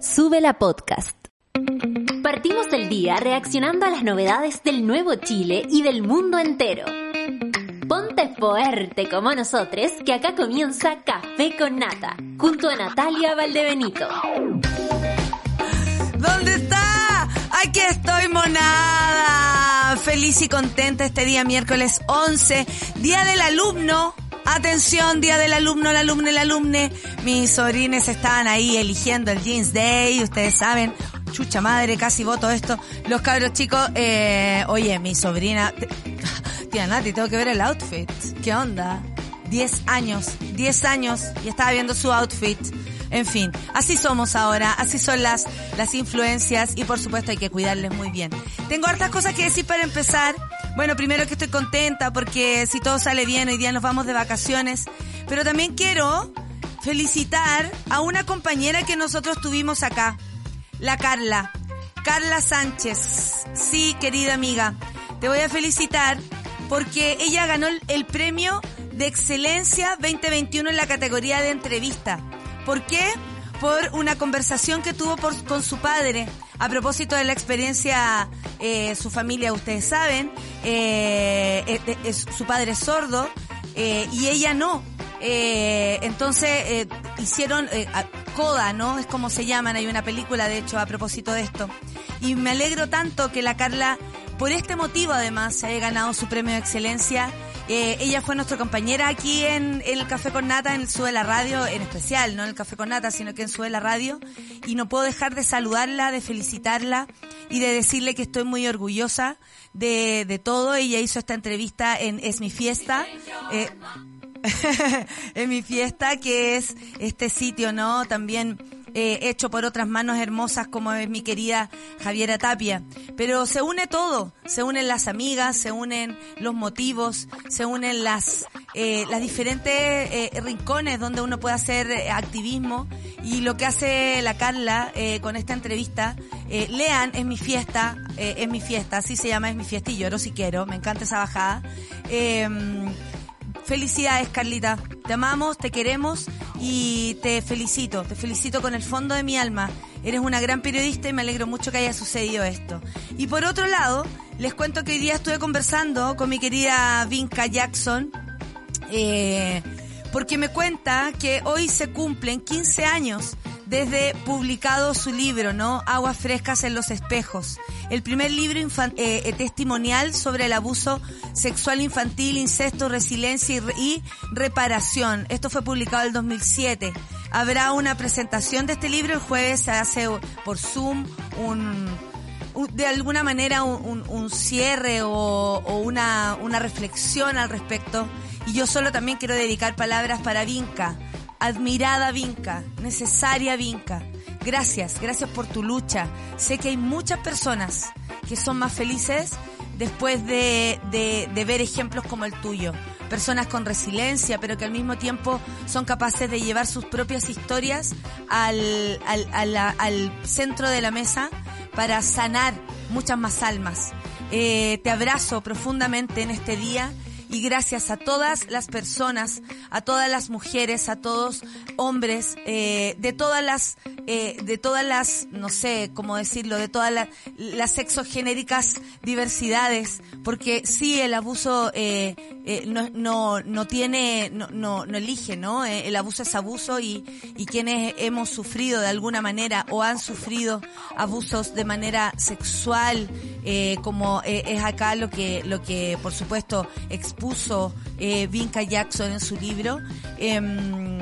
Sube la podcast. Partimos el día reaccionando a las novedades del nuevo Chile y del mundo entero. Ponte fuerte como nosotros, que acá comienza Café con Nata, junto a Natalia Valdebenito. ¿Dónde está? Aquí estoy, monada. Feliz y contenta este día, miércoles 11, Día del Alumno. Atención, día del alumno, el alumno, el alumne. Mis sobrines estaban ahí eligiendo el Jeans Day, ustedes saben. Chucha madre, casi voto esto. Los cabros chicos, eh, oye, mi sobrina, tía Nati, tengo que ver el outfit. ¿Qué onda? 10 años, 10 años y estaba viendo su outfit. En fin, así somos ahora, así son las, las influencias y por supuesto hay que cuidarles muy bien. Tengo hartas cosas que decir para empezar. Bueno, primero que estoy contenta porque si todo sale bien, hoy día nos vamos de vacaciones. Pero también quiero felicitar a una compañera que nosotros tuvimos acá, la Carla. Carla Sánchez. Sí, querida amiga, te voy a felicitar porque ella ganó el premio de excelencia 2021 en la categoría de entrevista. ¿Por qué? Por una conversación que tuvo con su padre a propósito de la experiencia, eh, su familia, ustedes saben, eh, su padre es sordo eh, y ella no. entonces hicieron Coda, ¿no? Es como se llaman, hay una película de hecho a propósito de esto. Y me alegro tanto que la Carla, por este motivo además, se haya ganado su premio de excelencia eh, ella fue nuestra compañera aquí en, el Café con Nata, en el Sube la Radio, en especial, no en el Café con Nata, sino que en Sube la Radio. Y no puedo dejar de saludarla, de felicitarla y de decirle que estoy muy orgullosa de, de todo. Ella hizo esta entrevista en Es mi fiesta. Eh, en mi fiesta, que es este sitio, ¿no? También eh, hecho por otras manos hermosas como es mi querida Javiera Tapia. Pero se une todo, se unen las amigas, se unen los motivos, se unen las, eh, las diferentes eh, rincones donde uno puede hacer activismo y lo que hace la Carla con esta entrevista, lean, es mi fiesta, es mi fiesta, así se llama, es mi fiesta y lloro si quiero, me encanta esa bajada. Felicidades, Carlita. Te amamos, te queremos y te felicito. Te felicito con el fondo de mi alma. Eres una gran periodista y me alegro mucho que haya sucedido esto. Y por otro lado, les cuento que hoy día estuve conversando con mi querida Vinca Jackson. Eh, porque me cuenta que hoy se cumplen 15 años desde publicado su libro, ¿no? Aguas frescas en los espejos. El primer libro eh, eh, testimonial sobre el abuso sexual infantil, incesto, resiliencia y, reparación. Esto fue publicado en el 2007. Habrá una presentación de este libro el jueves, se hace por Zoom un, de alguna manera un, cierre o, una reflexión al respecto. Y yo solo también quiero dedicar palabras para Vinca admirada Vinca, necesaria Vinca. Gracias, gracias por tu lucha. Sé que hay muchas personas que son más felices después de, de, ver ejemplos como el tuyo. Personas con resiliencia, pero que al mismo tiempo son capaces de llevar sus propias historias al, al, al centro de la mesa para sanar muchas más almas. Eh, te abrazo profundamente en este día y gracias a todas las personas, a todas las mujeres, a todos hombres, eh, de todas las, eh, de todas las, no sé cómo decirlo, de todas las, las sexogenéricas diversidades, porque sí el abuso eh, eh no, no, no tiene, no, no, no elige, ¿no? Eh, el abuso es abuso y, y quienes hemos sufrido de alguna manera o han sufrido abusos de manera sexual, eh, como es acá lo que, lo que por supuesto expuso eh, Vinca Jackson en su libro. Em,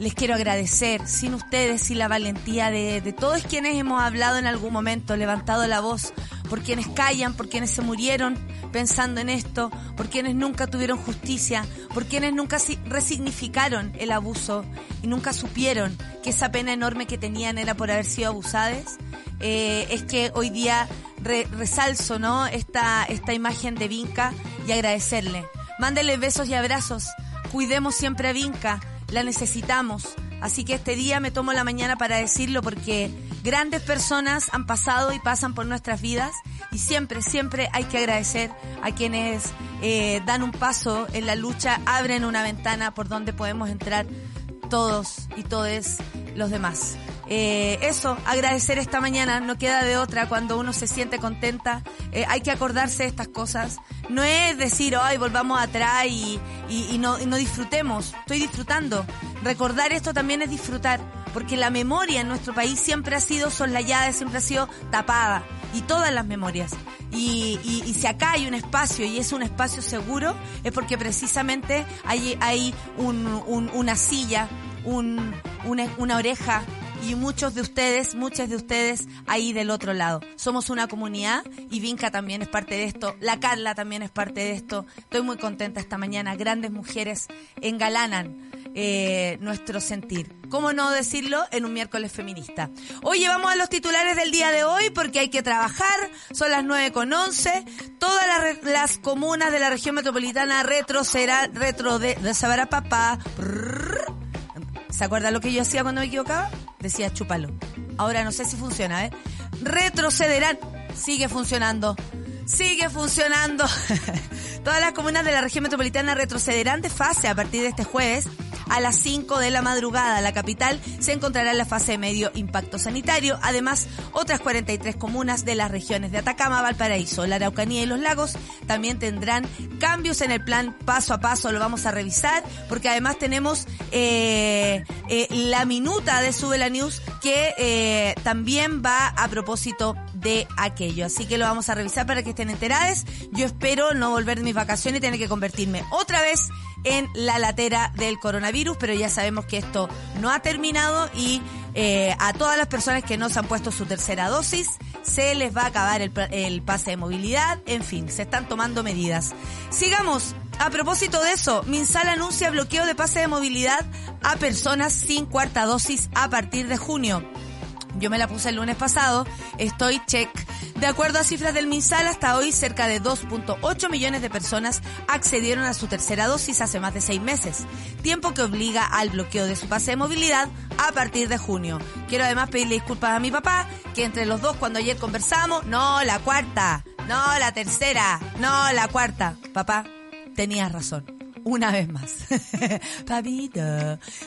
les quiero agradecer, sin ustedes, sin la valentía de, todos quienes hemos hablado en algún momento, levantado la voz, por quienes callan, por quienes se murieron pensando en esto, por quienes nunca tuvieron justicia, por quienes nunca resignificaron el abuso y nunca supieron que esa pena enorme que tenían era por haber sido abusadas, eh, es que hoy día resalzo ¿no? esta, esta imagen de Vinca y agradecerle. Mándele besos y abrazos. Cuidemos siempre a Vinca. La necesitamos. Así que este día me tomo la mañana para decirlo porque grandes personas han pasado y pasan por nuestras vidas y siempre, siempre hay que agradecer a quienes eh, dan un paso en la lucha, abren una ventana por donde podemos entrar todos y todes los demás. Eh, eso, agradecer esta mañana, no queda de otra cuando uno se siente contenta, eh, hay que acordarse de estas cosas. No es decir, ay, volvamos atrás y, y, no, no disfrutemos, estoy disfrutando. Recordar esto también es disfrutar, porque la memoria en nuestro país siempre ha sido soslayada, siempre ha sido tapada, y todas las memorias. Y, si acá hay un espacio y es un espacio seguro, es porque precisamente hay, hay un, un, una silla, un, una, una oreja, y muchos de ustedes, muchas de ustedes ahí del otro lado. Somos una comunidad y Vinca también es parte de esto, la Carla también es parte de esto. Estoy muy contenta esta mañana, grandes mujeres engalanan eh, nuestro sentir. ¿Cómo no decirlo en un miércoles feminista? Oye, vamos a los titulares del día de hoy porque hay que trabajar. Son las nueve con once. Todas las, comunas de la región metropolitana retrocederán, retro de, de Sabarapapá. ¿Se acuerda lo que yo hacía cuando me equivocaba? Decía chúpalo. Ahora no sé si funciona, ¿eh? Retrocederán. Sigue funcionando. Sigue funcionando. Todas las comunas de la región metropolitana retrocederán de fase a partir de este jueves a las 5 de la madrugada. La capital se encontrará en la fase de medio impacto sanitario. Además, otras 43 comunas de las regiones de Atacama, Valparaíso, la Araucanía y los lagos también tendrán cambios en el plan paso a paso. Lo vamos a revisar porque además tenemos eh, eh, la minuta de Sube la News que eh, también va a propósito de aquello. Así que lo vamos a revisar para que estén enteradas. Yo espero no volver de mis vacaciones y tener que convertirme otra vez en la latera del coronavirus, pero ya sabemos que esto no ha terminado y eh, a todas las personas que no se han puesto su tercera dosis se les va a acabar el, pase de movilidad, en fin, se están tomando medidas. Sigamos. A propósito de eso, Minsal anuncia bloqueo de pase de movilidad a personas sin cuarta dosis a partir de junio. Yo me la puse el lunes pasado, estoy check. De acuerdo a cifras del MinSal, hasta hoy cerca de 2.8 millones de personas accedieron a su tercera dosis hace más de seis meses, tiempo que obliga al bloqueo de su pase de movilidad a partir de junio. Quiero además pedirle disculpas a mi papá, que entre los dos cuando ayer conversamos, no, la cuarta, no, la tercera, no, la cuarta. Papá, tenías razón una vez más. Papito.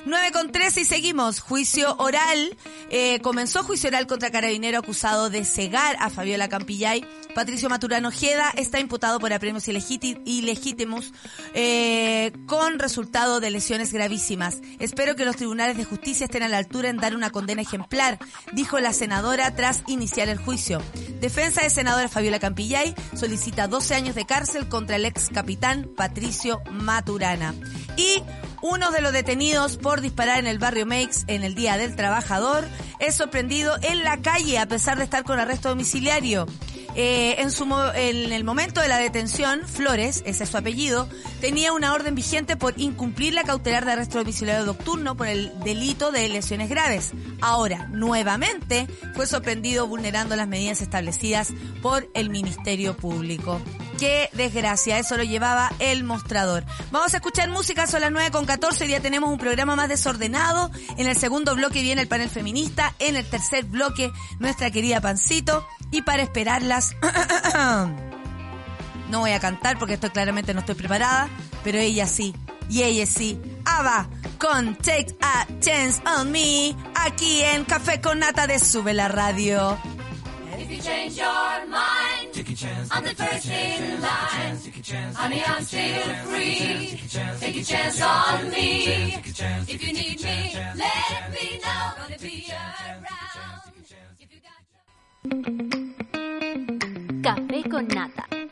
9 con 13 y seguimos. Juicio oral. Eh, comenzó juicio oral contra carabinero acusado de cegar a Fabiola Campillay. Patricio Maturano Ojeda está imputado por apremios ilegítimos eh, con resultado de lesiones gravísimas. Espero que los tribunales de justicia estén a la altura en dar una condena ejemplar, dijo la senadora tras iniciar el juicio. Defensa de senadora Fabiola Campillay solicita 12 años de cárcel contra el ex capitán Patricio Y uno de los detenidos por disparar en el barrio Meix en el Día del Trabajador es sorprendido en la calle a pesar de estar con arresto domiciliario. Eh, en, en el momento de la detención, Flores, ese es su apellido, tenía una orden vigente por incumplir la cautelar de arresto domiciliario nocturno por el delito de lesiones graves. Ahora, nuevamente, fue sorprendido vulnerando las medidas establecidas por el Ministerio Público. Qué desgracia, eso lo llevaba el mostrador. Vamos a escuchar música, son las 9 con 14, ya tenemos un programa más desordenado. En el segundo bloque viene el panel feminista, en el tercer bloque nuestra querida Pancito. Y para esperarlas, no voy a cantar porque estoy claramente no estoy preparada, pero ella sí, y ella sí. Ava con Take a Chance on Me, aquí en Café con Nata de Sube la Radio. If you change your mind, take a chance, I'm the first in line. Honey, I'm still free. Take a chance on me. If you need me, let me know. Gonna be around. Café con nata.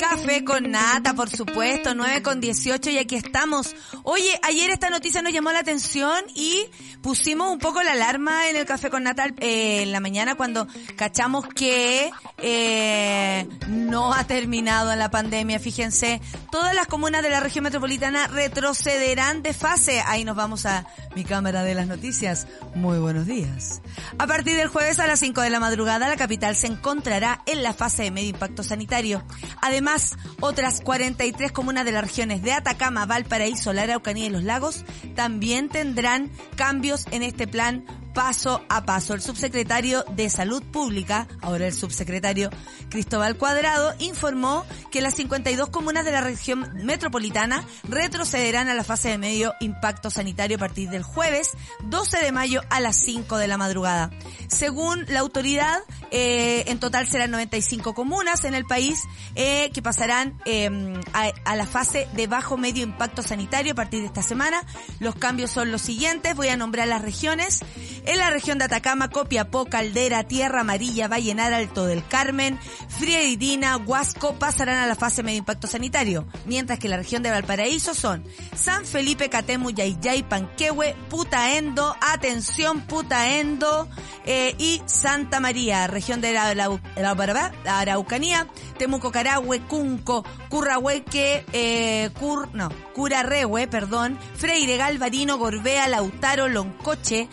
Café con nata, por supuesto, 9 con 18 y aquí estamos. Oye, ayer esta noticia nos llamó la atención y pusimos un poco la alarma en el Café con nata eh, en la mañana cuando cachamos que eh, no ha terminado la pandemia. Fíjense, todas las comunas de la región metropolitana retrocederán de fase. Ahí nos vamos a mi cámara de las noticias. Muy buenos días. A partir del jueves a las 5 de la madrugada, la capital se encontrará en la fase de medio impacto sanitario. Además, Además, otras 43 comunas de las regiones de Atacama, Valparaíso, la Araucanía y los lagos también tendrán cambios en este plan paso a paso. El subsecretario de Salud Pública, ahora el subsecretario Cristóbal Cuadrado, informó que las 52 comunas de la región metropolitana retrocederán a la fase de medio impacto sanitario a partir del jueves 12 de mayo a las 5 de la madrugada. Según la autoridad, eh, en total serán 95 comunas en el país eh, que pasarán eh, a, a la fase de bajo medio impacto sanitario a partir de esta semana. Los cambios son los siguientes. Voy a nombrar las regiones. En la región de Atacama, Copiapó, Caldera, Tierra Amarilla, Vallenar, Alto del Carmen, Frieridina, Huasco pasarán a la fase medio impacto sanitario, mientras que la región de Valparaíso son San Felipe, Catemu, Yayay, Panquehue, Putaendo, atención Putaendo eh, y Santa María, región de la, la- la- la Araucanía, Temuco, Carahue, Cunco, Currahueque, eh, Cur, no, Curarrehue, perdón, Freire, Galvarino, Gorbea, Lautaro, Loncoche,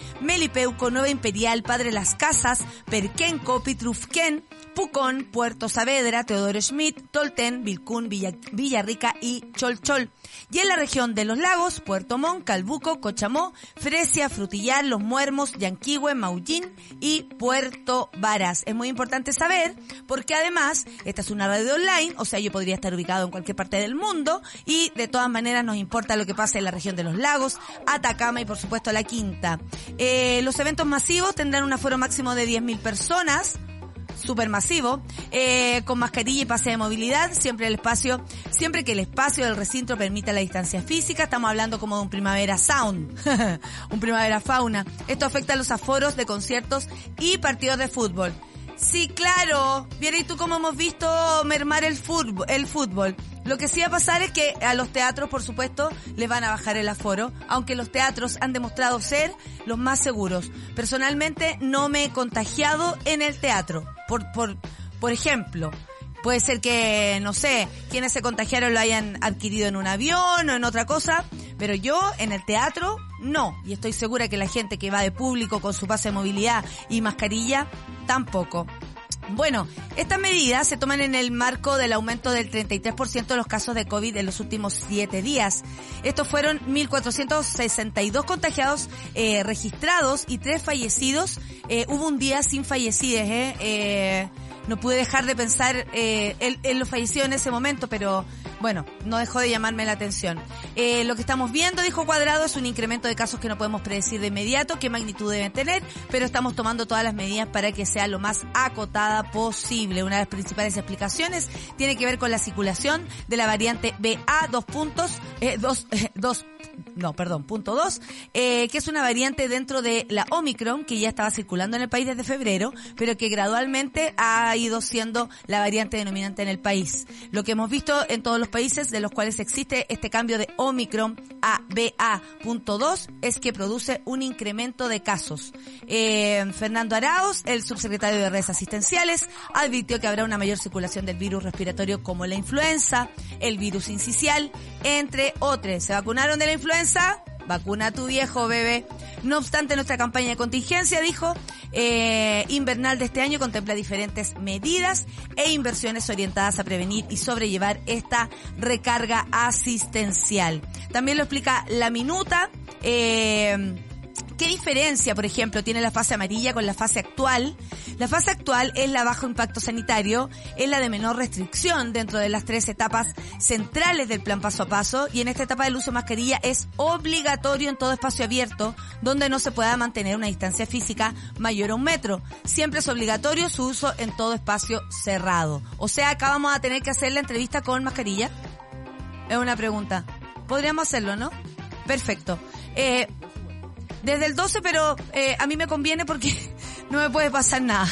Melipeuco, Nueva Imperial, Padre Las Casas, Perquenco, Pitrufquén, Pucón, Puerto Saavedra, Teodoro Schmidt, Tolten, Vilcún, Villa, Villarrica y Cholchol. Y en la región de los lagos, Puerto Montt, Calbuco, Cochamó, Fresia, Frutillar, Los Muermos, Yanquihue, Maullín y Puerto Varas. Es muy importante saber porque además esta es una radio online, o sea, yo podría estar ubicado en cualquier parte del mundo y de todas maneras nos importa lo que pase en la región de los lagos, Atacama y por supuesto la Quinta. Eh, los eventos masivos tendrán un aforo máximo de 10.000 personas supermasivo, eh, con mascarilla y pase de movilidad, siempre el espacio, siempre que el espacio del recinto permita la distancia física, estamos hablando como de un primavera sound, un primavera fauna. Esto afecta a los aforos de conciertos y partidos de fútbol. Sí, claro. Viera y tú como hemos visto mermar el fútbol, el fútbol. Lo que sí va a pasar es que a los teatros, por supuesto, les van a bajar el aforo, aunque los teatros han demostrado ser los más seguros. Personalmente no me he contagiado en el teatro. Por, por, por ejemplo, puede ser que, no sé, quienes se contagiaron lo hayan adquirido en un avión o en otra cosa, pero yo en el teatro no. Y estoy segura que la gente que va de público con su pase de movilidad y mascarilla, tampoco. Bueno, estas medidas se toman en el marco del aumento del 33% de los casos de COVID en los últimos siete días. Estos fueron 1.462 contagiados eh, registrados y tres fallecidos. Eh, hubo un día sin fallecidos, ¿eh? eh no pude dejar de pensar eh, en, en los fallecidos en ese momento, pero bueno, no dejó de llamarme la atención. Eh, lo que estamos viendo, dijo Cuadrado, es un incremento de casos que no podemos predecir de inmediato qué magnitud deben tener, pero estamos tomando todas las medidas para que sea lo más acotada posible. Una de las principales explicaciones tiene que ver con la circulación de la variante BA dos puntos, eh, dos, eh, dos no, perdón, punto dos, eh, que es una variante dentro de la Omicron que ya estaba circulando en el país desde febrero, pero que gradualmente ha ido siendo la variante denominante en el país. Lo que hemos visto en todos los países de los cuales existe este cambio de Omicron a BA.2 es que produce un incremento de casos. Eh, Fernando Arauz, el subsecretario de redes asistenciales, advirtió que habrá una mayor circulación del virus respiratorio como la influenza, el virus incisional, entre otros. ¿Se vacunaron de la influenza? Vacuna a tu viejo, bebé. No obstante, nuestra campaña de contingencia, dijo, eh, invernal de este año contempla diferentes medidas e inversiones orientadas a prevenir y sobrellevar esta recarga asistencial. También lo explica la minuta. Eh, ¿Qué diferencia, por ejemplo, tiene la fase amarilla con la fase actual? La fase actual es la bajo impacto sanitario, es la de menor restricción dentro de las tres etapas centrales del plan paso a paso y en esta etapa el uso de mascarilla es obligatorio en todo espacio abierto donde no se pueda mantener una distancia física mayor a un metro. Siempre es obligatorio su uso en todo espacio cerrado. O sea, acá vamos a tener que hacer la entrevista con mascarilla. Es una pregunta. Podríamos hacerlo, ¿no? Perfecto. Eh, desde el 12, pero eh, a mí me conviene porque no me puede pasar nada.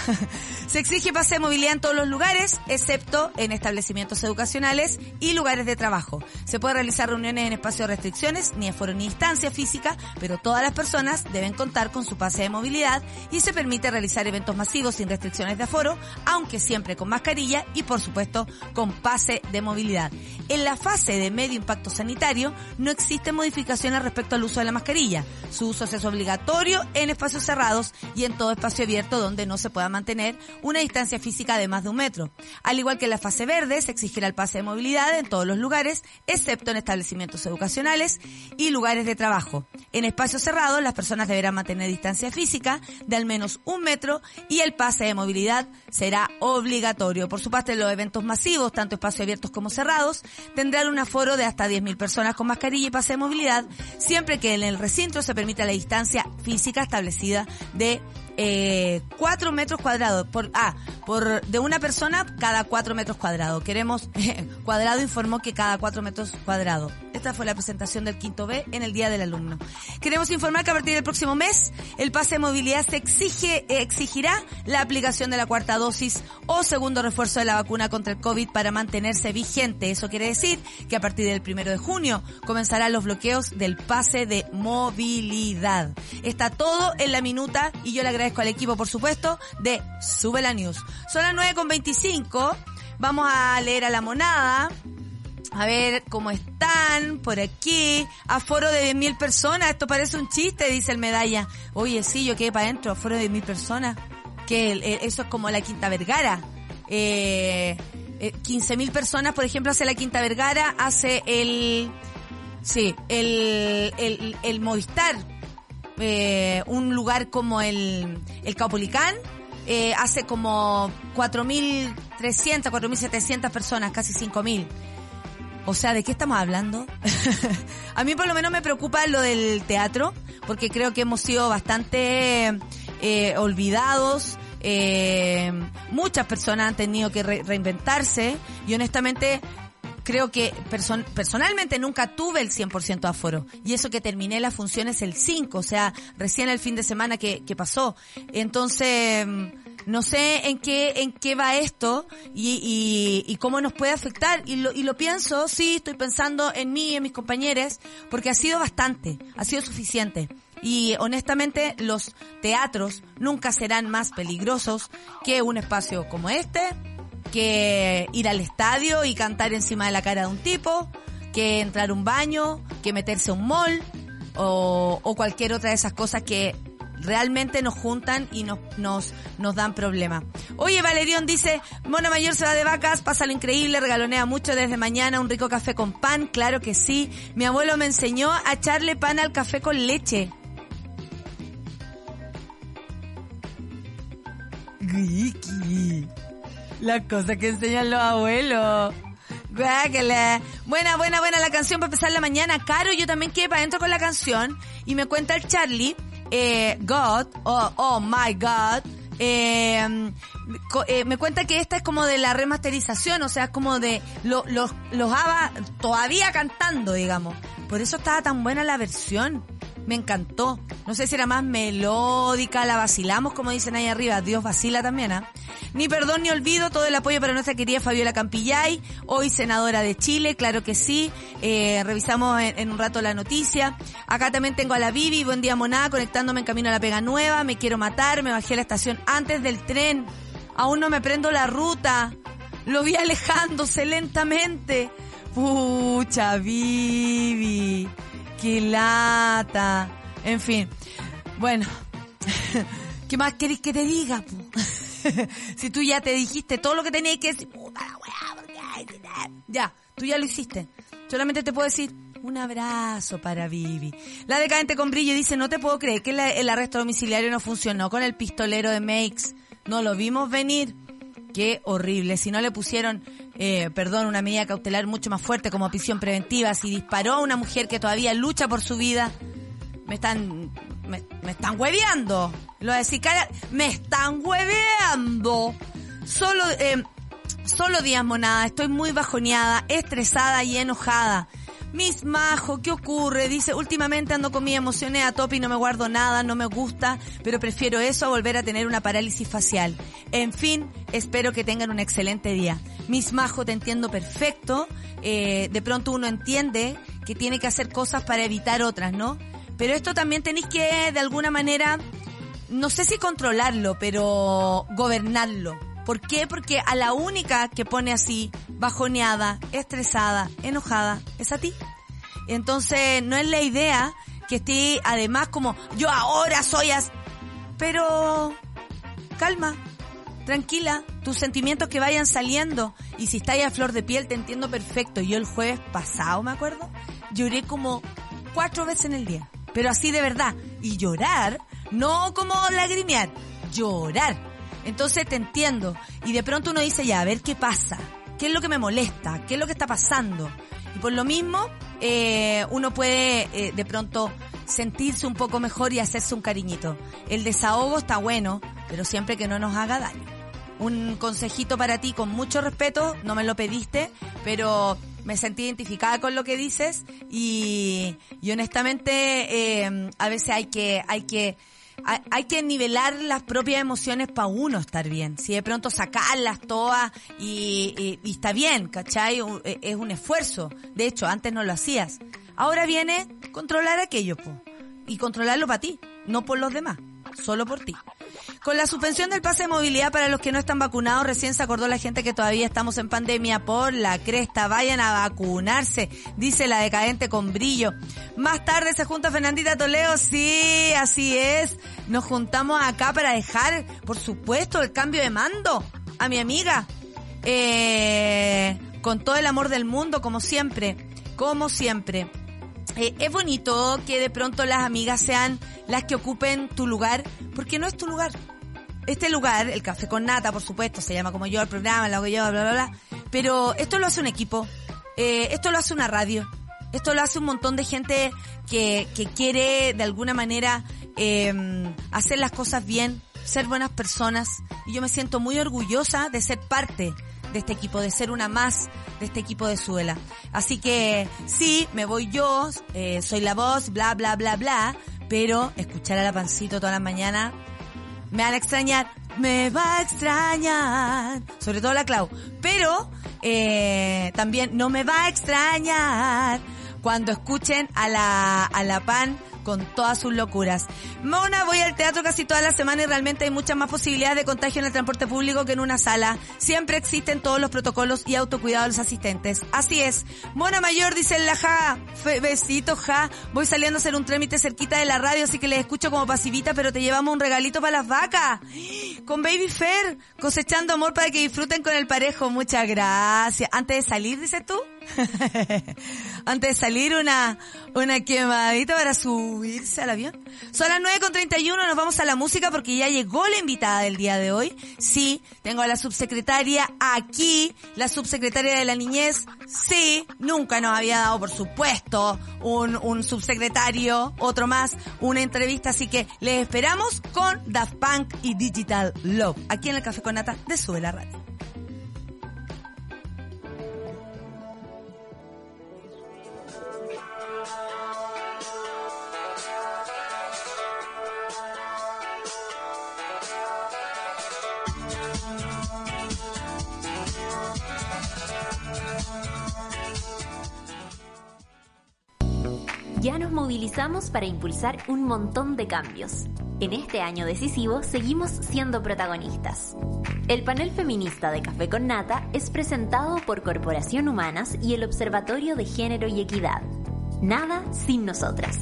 Se exige pase de movilidad en todos los lugares, excepto en establecimientos educacionales y lugares de trabajo. Se puede realizar reuniones en espacios de restricciones, ni aforo ni distancia física, pero todas las personas deben contar con su pase de movilidad y se permite realizar eventos masivos sin restricciones de aforo, aunque siempre con mascarilla y por supuesto con pase de movilidad. En la fase de medio impacto sanitario no existen modificaciones respecto al uso de la mascarilla. Su uso es obligatorio en espacios cerrados y en todo espacio abierto donde no se pueda mantener una distancia física de más de un metro. Al igual que en la fase verde, se exigirá el pase de movilidad en todos los lugares, excepto en establecimientos educacionales y lugares de trabajo. En espacios cerrados, las personas deberán mantener distancia física de al menos un metro y el pase de movilidad será obligatorio. Por su parte, los eventos masivos, tanto espacios abiertos como cerrados, tendrán un aforo de hasta 10.000 personas con mascarilla y pase de movilidad, siempre que en el recinto se permita la distancia física establecida de eh, 4 metros cuadrados por ah, por de una persona cada 4 metros cuadrados. Queremos cuadrado informó que cada 4 metros cuadrados. Esta fue la presentación del quinto B en el Día del Alumno. Queremos informar que a partir del próximo mes el pase de movilidad se exige eh, exigirá la aplicación de la cuarta dosis o segundo refuerzo de la vacuna contra el COVID para mantenerse vigente. Eso quiere decir que a partir del primero de junio comenzarán los bloqueos del pase de movilidad. Está todo en la minuta y yo le agradezco al equipo, por supuesto, de Sube la News. Son las 9.25. Vamos a leer a la monada. A ver cómo están por aquí. Aforo de 10.000 personas. Esto parece un chiste, dice el medalla. Oye, sí, yo quedé para adentro. Aforo de 10.000 personas. Que eso es como la Quinta Vergara. Eh, eh, 15.000 personas, por ejemplo, hace la Quinta Vergara, hace el... Sí, el, el, el Movistar. Eh, un lugar como el, el Caupolicán, eh, hace como 4.300, 4.700 personas, casi 5.000. O sea, ¿de qué estamos hablando? a mí por lo menos me preocupa lo del teatro, porque creo que hemos sido bastante eh, olvidados. Eh, muchas personas han tenido que re- reinventarse y honestamente creo que person- personalmente nunca tuve el 100% de aforo. Y eso que terminé las funciones el 5, o sea, recién el fin de semana que, que pasó. Entonces, no sé en qué, en qué va esto y, y, y cómo nos puede afectar. Y lo, y lo pienso, sí, estoy pensando en mí y en mis compañeros, porque ha sido bastante, ha sido suficiente. Y honestamente, los teatros nunca serán más peligrosos que un espacio como este, que ir al estadio y cantar encima de la cara de un tipo, que entrar a un baño, que meterse a un mall o, cualquier otra de esas cosas que realmente nos juntan y nos, nos, nos dan problemas. Oye, Valerión dice, Mona Mayor se va de vacas, pasa lo increíble, regalonea mucho desde mañana, un rico café con pan, claro que sí. Mi abuelo me enseñó a echarle pan al café con leche. Las cosas que enseñan los abuelos. Guácala. Buena, buena, buena la canción para empezar la mañana. Caro, yo también quedé para adentro con la canción. Y me cuenta el Charlie, eh, God, oh, oh my God, co- eh, me cuenta que esta es como de la remasterización, o sea, como de lo- los, los ABBA todavía cantando, digamos. Por eso estaba tan buena la versión. Me encantó. No sé si era más melódica, la vacilamos, como dicen ahí arriba. Dios vacila también, ¿ah? Ni perdón ni olvido, todo el apoyo para nuestra querida Fabiola Campillay, hoy senadora de Chile, claro que sí. Eh, revisamos en, en un rato la noticia. Acá también tengo a la Vivi, buen día monada, conectándome en camino a la pega nueva. Me quiero matar, me bajé a la estación antes del tren. Aún no me prendo la ruta. Lo vi alejándose lentamente. Pucha, Vivi. Qué lata. En fin. Bueno. ¿Qué más querés que te diga, si tú ya te dijiste todo lo que tenías que decir, Ya, tú ya lo hiciste. Solamente te puedo decir un abrazo para Vivi. La decadente con brillo dice, no te puedo creer que el arresto domiciliario no funcionó con el pistolero de Makes. No lo vimos venir. Qué horrible. Si no le pusieron, eh, perdón, una medida cautelar mucho más fuerte como prisión preventiva, si disparó a una mujer que todavía lucha por su vida, me están, me, me están hueveando. Lo voy a decir, cara, me están hueveando. Solo, eh, solo días monada, estoy muy bajoneada, estresada y enojada. Miss Majo, ¿qué ocurre? Dice, últimamente ando con mi emociones a tope y no me guardo nada, no me gusta, pero prefiero eso a volver a tener una parálisis facial. En fin, espero que tengan un excelente día. Miss Majo, te entiendo perfecto. Eh, de pronto uno entiende que tiene que hacer cosas para evitar otras, ¿no? Pero esto también tenéis que, de alguna manera, no sé si controlarlo, pero gobernarlo. ¿Por qué? Porque a la única que pone así, bajoneada, estresada, enojada, es a ti. Entonces, no es la idea que esté además como, yo ahora soy as... Pero, calma, tranquila, tus sentimientos que vayan saliendo. Y si estáis a flor de piel, te entiendo perfecto. Yo el jueves pasado, me acuerdo, lloré como cuatro veces en el día. Pero así de verdad. Y llorar, no como lagrimear, llorar. Entonces te entiendo. Y de pronto uno dice, ya, a ver qué pasa. ¿Qué es lo que me molesta? ¿Qué es lo que está pasando? Y por lo mismo, eh, uno puede eh, de pronto sentirse un poco mejor y hacerse un cariñito. El desahogo está bueno, pero siempre que no nos haga daño. Un consejito para ti con mucho respeto, no me lo pediste, pero me sentí identificada con lo que dices y, y honestamente eh, a veces hay que, hay que hay, que nivelar las propias emociones para uno estar bien. Si de pronto sacarlas todas y, y- y está bien, ¿cachai? E- Es un esfuerzo. De hecho, antes no lo hacías. Ahora viene controlar aquello, po. Y controlarlo para ti, no por los demás, solo por ti. Con la suspensión del pase de movilidad para los que no están vacunados, recién se acordó la gente que todavía estamos en pandemia por la cresta. Vayan a vacunarse, dice la decadente con brillo. Más tarde se junta Fernandita Toledo, sí, así es. Nos juntamos acá para dejar, por supuesto, el cambio de mando a mi amiga. Eh, con todo el amor del mundo, como siempre, como siempre. Eh, es bonito que de pronto las amigas sean las que ocupen tu lugar, porque no es tu lugar. Este lugar, el café con nata, por supuesto, se llama como yo el programa, lo hago yo, bla, bla, bla. Pero esto lo hace un equipo, eh, esto lo hace una radio, esto lo hace un montón de gente que, que quiere de alguna manera eh, hacer las cosas bien, ser buenas personas. Y yo me siento muy orgullosa de ser parte de este equipo, de ser una más de este equipo de Suela. Así que sí, me voy yo, eh, soy la voz, bla, bla, bla, bla, pero escuchar a la pancito toda la mañana me van a extrañar, me va a extrañar, sobre todo la Clau, pero eh, también no me va a extrañar cuando escuchen a la, a la pan con todas sus locuras. Mona, voy al teatro casi toda la semana y realmente hay muchas más posibilidades de contagio en el transporte público que en una sala. Siempre existen todos los protocolos y autocuidado de los asistentes. Así es. Mona Mayor, dice la ja. Fe- besito, ja. Voy saliendo a hacer un trámite cerquita de la radio, así que les escucho como pasivita, pero te llevamos un regalito para las vacas. Con Baby Fair, cosechando amor para que disfruten con el parejo. Muchas gracias. Antes de salir, dices tú. Antes de salir una, una quemadita para subirse al avión. Son las 9.31, nos vamos a la música porque ya llegó la invitada del día de hoy. Sí, tengo a la subsecretaria aquí, la subsecretaria de la niñez. Sí, nunca nos había dado, por supuesto, un, subsecretario, otro más, una entrevista, así que les esperamos con Daft Punk y Digital Love, aquí en el Café con Nata de Sube la Radio. Ya nos movilizamos para impulsar un montón de cambios. En este año decisivo seguimos siendo protagonistas. El panel feminista de Café con Nata es presentado por Corporación Humanas y el Observatorio de Género y Equidad. Nada sin nosotras.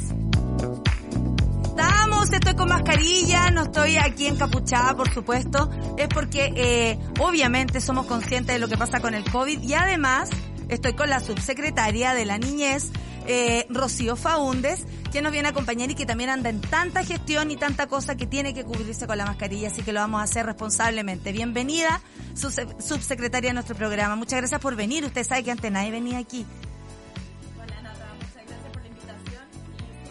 Estamos, estoy con mascarilla, no estoy aquí encapuchada, por supuesto. Es porque eh, obviamente somos conscientes de lo que pasa con el COVID y además estoy con la subsecretaria de la niñez, eh, Rocío Faúndes, que nos viene a acompañar y que también anda en tanta gestión y tanta cosa que tiene que cubrirse con la mascarilla, así que lo vamos a hacer responsablemente. Bienvenida, subse- subsecretaria de nuestro programa. Muchas gracias por venir. Usted sabe que antes nadie venía aquí.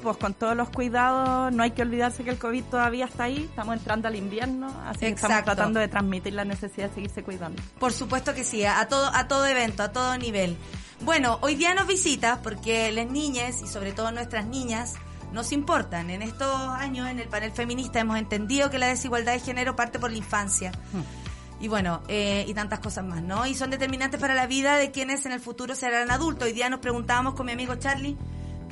Pues con todos los cuidados, no hay que olvidarse que el COVID todavía está ahí, estamos entrando al invierno, así que estamos Exacto. tratando de transmitir la necesidad de seguirse cuidando. Por supuesto que sí, a todo, a todo evento, a todo nivel. Bueno, hoy día nos visita porque las niñas y sobre todo nuestras niñas nos importan. En estos años en el panel feminista hemos entendido que la desigualdad de género parte por la infancia. Y bueno, eh, y tantas cosas más, ¿no? Y son determinantes para la vida de quienes en el futuro serán adultos. Hoy día nos preguntábamos con mi amigo Charlie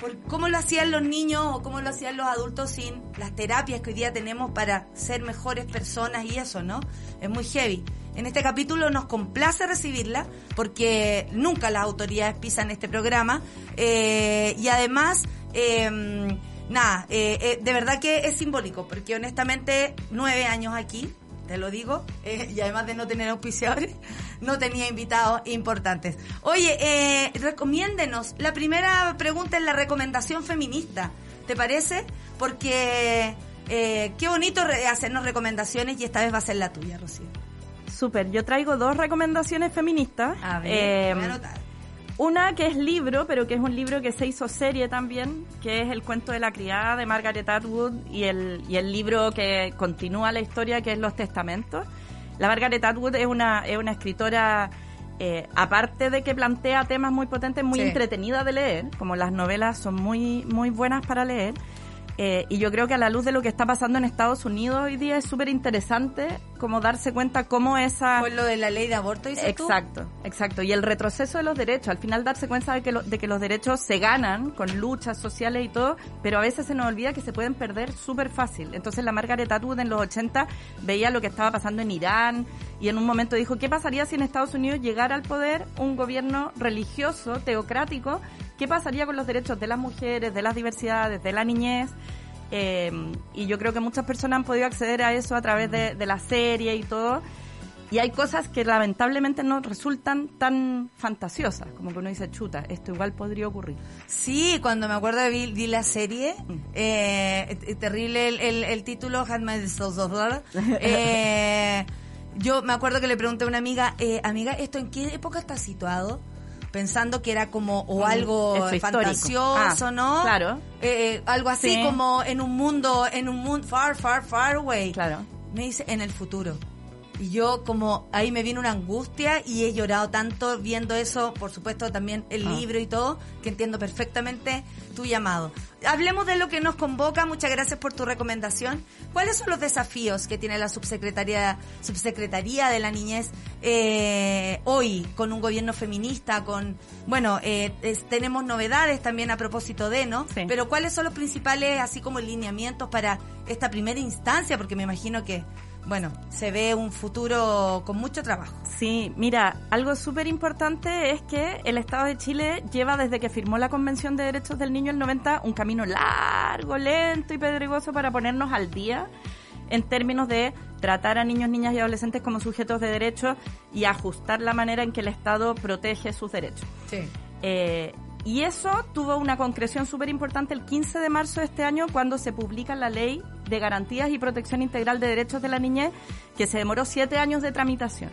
por cómo lo hacían los niños o cómo lo hacían los adultos sin las terapias que hoy día tenemos para ser mejores personas y eso, ¿no? Es muy heavy. En este capítulo nos complace recibirla porque nunca las autoridades pisan este programa eh, y además, eh, nada, eh, eh, de verdad que es simbólico porque honestamente nueve años aquí, te lo digo, eh, y además de no tener auspiciadores, no tenía invitados importantes. Oye, eh, recomiéndenos. La primera pregunta es la recomendación feminista, ¿te parece? Porque eh, qué bonito re- hacernos recomendaciones y esta vez va a ser la tuya, Rocío. Súper, yo traigo dos recomendaciones feministas. A ver, voy a anotar. Una que es libro, pero que es un libro que se hizo serie también, que es El cuento de la criada de Margaret Atwood y el, y el libro que continúa la historia, que es Los Testamentos. La Margaret Atwood es una, es una escritora, eh, aparte de que plantea temas muy potentes, muy Sí. entretenida de leer, como las novelas son muy, muy buenas para leer. Eh, y yo creo que a la luz de lo que está pasando en Estados Unidos hoy día es súper interesante como darse cuenta cómo esa... Por lo de la ley de aborto, dices tú. Exacto, exacto. Y el retroceso de los derechos, al final darse cuenta de que, lo- de que los derechos se ganan con luchas sociales y todo, pero a veces se nos olvida que se pueden perder súper fácil. Entonces la Margaret Atwood en los 80 veía lo que estaba pasando en Irán y en un momento dijo, ¿qué pasaría si en Estados Unidos llegara al poder un gobierno religioso, teocrático? ¿Qué pasaría con los derechos de las mujeres, de las diversidades, de la niñez? Eh, y yo creo que muchas personas han podido acceder a eso a través de, de la serie y todo. Y hay cosas que lamentablemente no resultan tan fantasiosas, como que uno dice, chuta, esto igual podría ocurrir. Sí, cuando me acuerdo de vi, vi la serie, Mm. eh, terrible el, el, el título, Handmaid's Tale, eh, yo me acuerdo que le pregunté a una amiga, eh, amiga, ¿esto en qué época está situado? Pensando que era como o algo fantasioso, Ah, ¿no? claro. Eh, algo así Sí. como en un mundo, en un mundo far, far, far away. Claro. Me dice, en el futuro. Y yo como ahí me vino una angustia y he llorado tanto viendo eso, por supuesto también el Ah. libro y todo, que entiendo perfectamente tu llamado. Hablemos de lo que nos convoca, muchas gracias por tu recomendación. ¿Cuáles son los desafíos que tiene la subsecretaría, subsecretaría de la niñez eh, hoy con un gobierno feminista, con, bueno, eh, es- tenemos novedades también a propósito de, ¿no? Sí. Pero ¿cuáles son los principales, así como lineamientos para esta primera instancia? Porque me imagino que, bueno, se ve un futuro con mucho trabajo. Sí, mira, algo súper importante es que el Estado de Chile lleva desde que firmó la Convención de Derechos del Niño el 90 un camino largo, lento y pedregoso para ponernos al día en términos de tratar a niños, niñas y adolescentes como sujetos de derechos y ajustar la manera en que el Estado protege sus derechos. Sí. Eh, y eso tuvo una concreción súper importante el 15 de marzo de este año cuando se publica la Ley de Garantías y Protección Integral de Derechos de la Niñez, que se demoró siete años de tramitación.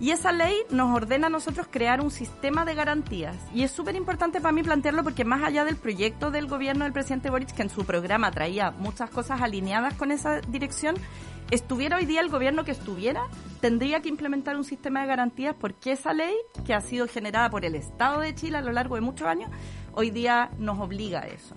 Y esa ley nos ordena a nosotros crear un sistema de garantías. Y es súper importante para mí plantearlo porque más allá del proyecto del gobierno del presidente Boric, que en su programa traía muchas cosas alineadas con esa dirección, estuviera hoy día el gobierno que estuviera, tendría que implementar un sistema de garantías porque esa ley, que ha sido generada por el Estado de Chile a lo largo de muchos años, hoy día nos obliga a eso.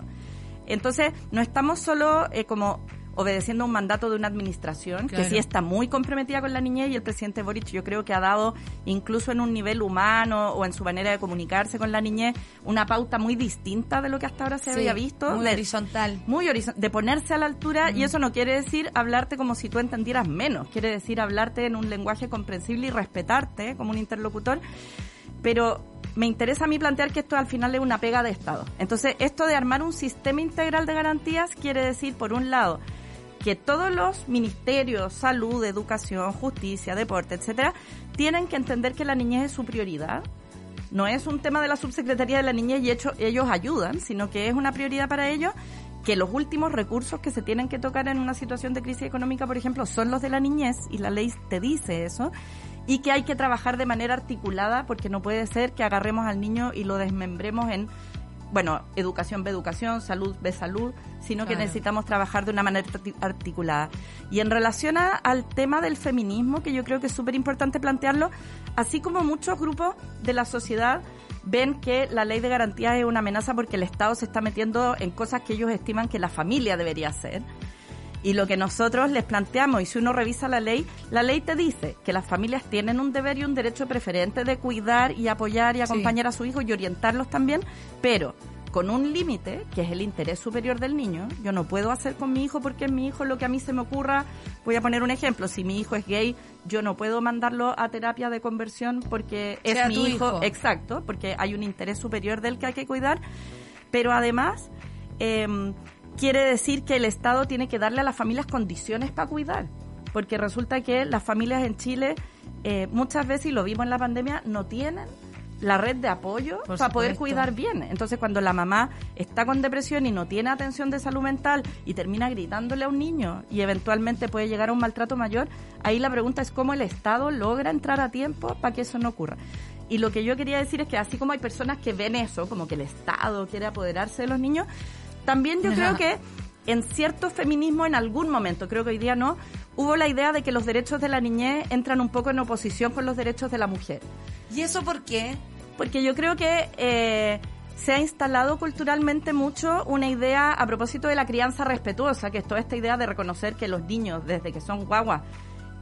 Entonces, no estamos solo eh, como obedeciendo un mandato de una administración Claro. que sí está muy comprometida con la niñez y el presidente Boric yo creo que ha dado incluso en un nivel humano o en su manera de comunicarse con la niñez una pauta muy distinta de lo que hasta ahora se Sí, había visto muy de- horizontal. muy horizon- de ponerse a la altura y eso no quiere decir hablarte como si tú entendieras menos, quiere decir hablarte en un lenguaje comprensible y respetarte como un interlocutor, pero me interesa a mí plantear que esto al final es una pega de Estado. Entonces, esto de armar un sistema integral de garantías quiere decir, por un lado, que todos los ministerios, salud, educación, justicia, deporte, etcétera, tienen que entender que la niñez es su prioridad. No es un tema de la subsecretaría de la niñez y hecho, ellos ayudan, sino que es una prioridad para ellos que los últimos recursos que se tienen que tocar en una situación de crisis económica, por ejemplo, son los de la niñez y la ley te dice eso y que hay que trabajar de manera articulada porque no puede ser que agarremos al niño y lo desmembremos en bueno, educación ve educación, salud ve salud, sino que necesitamos trabajar de una manera arti- articulada. Y en relación a- al tema del feminismo, que yo creo que es súper importante plantearlo, así como muchos grupos de la sociedad ven que la ley de garantías es una amenaza porque el Estado se está metiendo en cosas que ellos estiman que la familia debería hacer. Y lo que nosotros les planteamos, y si uno revisa la ley, la ley te dice que las familias tienen un deber y un derecho preferente de cuidar y apoyar y acompañar a su hijo y orientarlos también, pero con un límite, que es el interés superior del niño. Yo no puedo hacer con mi hijo porque es mi hijo lo que a mí se me ocurra. Voy a poner un ejemplo, si mi hijo es gay, yo no puedo mandarlo a terapia de conversión porque es Sea mi hijo. Exacto, porque hay un interés superior del que hay que cuidar. Pero además, em, quiere decir que el Estado tiene que darle a las familias condiciones para cuidar. porque resulta que las familias en Chile eh, muchas veces, y lo vimos en la pandemia, no tienen la red de apoyo Por para poder cuidar bien. Entonces, cuando la mamá está con depresión y no tiene atención de salud mental y termina gritándole a un niño y eventualmente puede llegar a un maltrato mayor, ahí la pregunta es cómo el Estado logra entrar a tiempo para que eso no ocurra. Y lo que yo quería decir es que así como hay personas que ven eso, como que el Estado quiere apoderarse de los niños, también yo creo que en cierto feminismo en algún momento, creo que hoy día no, hubo la idea de que los derechos de la niñez entran un poco en oposición con los derechos de la mujer. ¿Y eso por qué? Porque yo creo que eh, se ha instalado culturalmente mucho una idea a propósito de la crianza respetuosa, que es toda esta idea de reconocer que los niños, desde que son guaguas,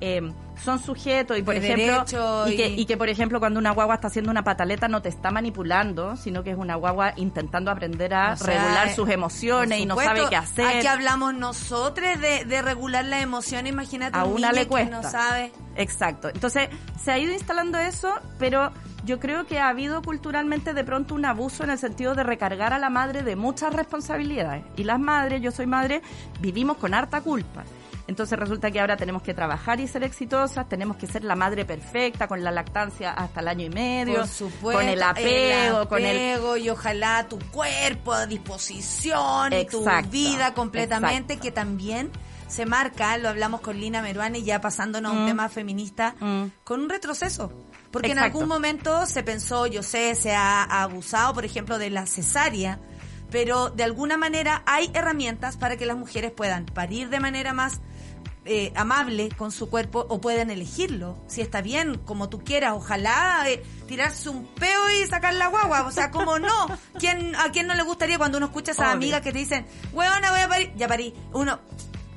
eh, son sujetos y por De ejemplo y, que, y- y que por ejemplo cuando una guagua está haciendo una pataleta no te está manipulando sino que es una guagua intentando aprender a O sea, regular sus emociones y no sabe qué hacer Aquí hablamos nosotros de, de regular la emoción. Imagínate a un una niño le que cuesta. no sabe. Exacto. Entonces, se ha ido instalando eso, pero yo creo que ha habido culturalmente de pronto un abuso en el sentido de recargar a la madre de muchas responsabilidades. Y las madres, yo soy madre, vivimos con harta culpa. Entonces resulta que ahora tenemos que trabajar y ser exitosas, tenemos que ser la madre perfecta, con la lactancia hasta el año y medio, Por supuesto. con el apego, con el apego, y ojalá tu cuerpo a disposición y tu vida completamente exacto. que también se marca, lo hablamos con Lina Meruane ya pasándonos a un Mm. tema feminista, Mm. con un retroceso. Porque en algún momento se pensó, yo sé, se ha abusado, por ejemplo, de la cesárea, pero de alguna manera hay herramientas para que las mujeres puedan parir de manera más eh, amable con su cuerpo o pueden elegirlo, si está bien, como tú quieras. Ojalá eh, tirarse un peo y sacar la guagua, o sea, como no. ¿Quién, ¿A quién no le gustaría cuando uno escucha a esas Obvio. amigas que te dicen, huevona, voy a parir? Ya parí. Uno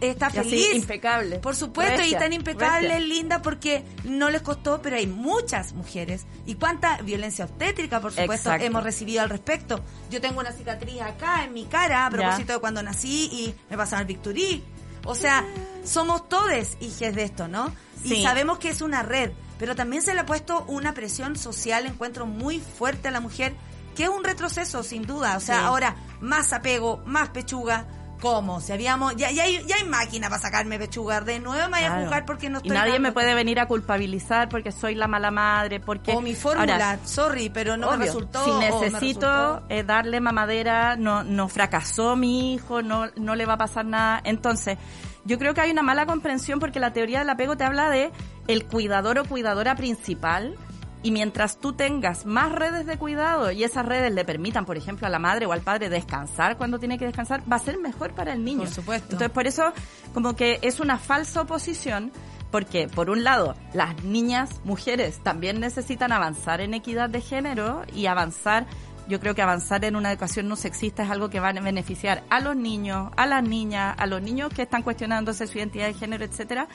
está así, feliz. impecable. Por supuesto, y tan impecable, linda, porque no les costó, pero hay muchas mujeres. ¿Y cuánta violencia obstétrica, por supuesto, Exacto. hemos recibido al respecto? Yo tengo una cicatriz acá en mi cara a Ya. propósito de cuando nací y me pasaron el Victory. O sea, somos todes hijes de esto, ¿no? Y Sí. sabemos que es una red, pero también se le ha puesto una presión social, encuentro muy fuerte a la mujer, que es un retroceso, sin duda. O sea, Sí. ahora más apego, más pechuga. ¿Cómo? Si habíamos, ya, ya, hay, ya hay máquina para sacarme pechuga. De nuevo me voy a Claro. juzgar porque no y estoy nadie me puede venir a culpabilizar porque soy la mala madre, porque O mi fórmula, Ahora, sorry, pero no me resultó. Si necesito resultó. eh, darle mamadera, no, no fracasó mi hijo, no, no le va a pasar nada. Entonces, yo creo que hay una mala comprensión porque la teoría del apego te habla de el cuidador o cuidadora principal. Y mientras tú tengas más redes de cuidado y esas redes le permitan, por ejemplo, a la madre o al padre descansar cuando tiene que descansar, va a ser mejor para el niño. Por supuesto. Entonces, por eso, como que es una falsa oposición, porque por un lado, las niñas, mujeres, también necesitan avanzar en equidad de género y avanzar, yo creo que avanzar en una educación no sexista es algo que va a beneficiar a los niños, a las niñas, a los niños que están cuestionándose su identidad de género, etcétera,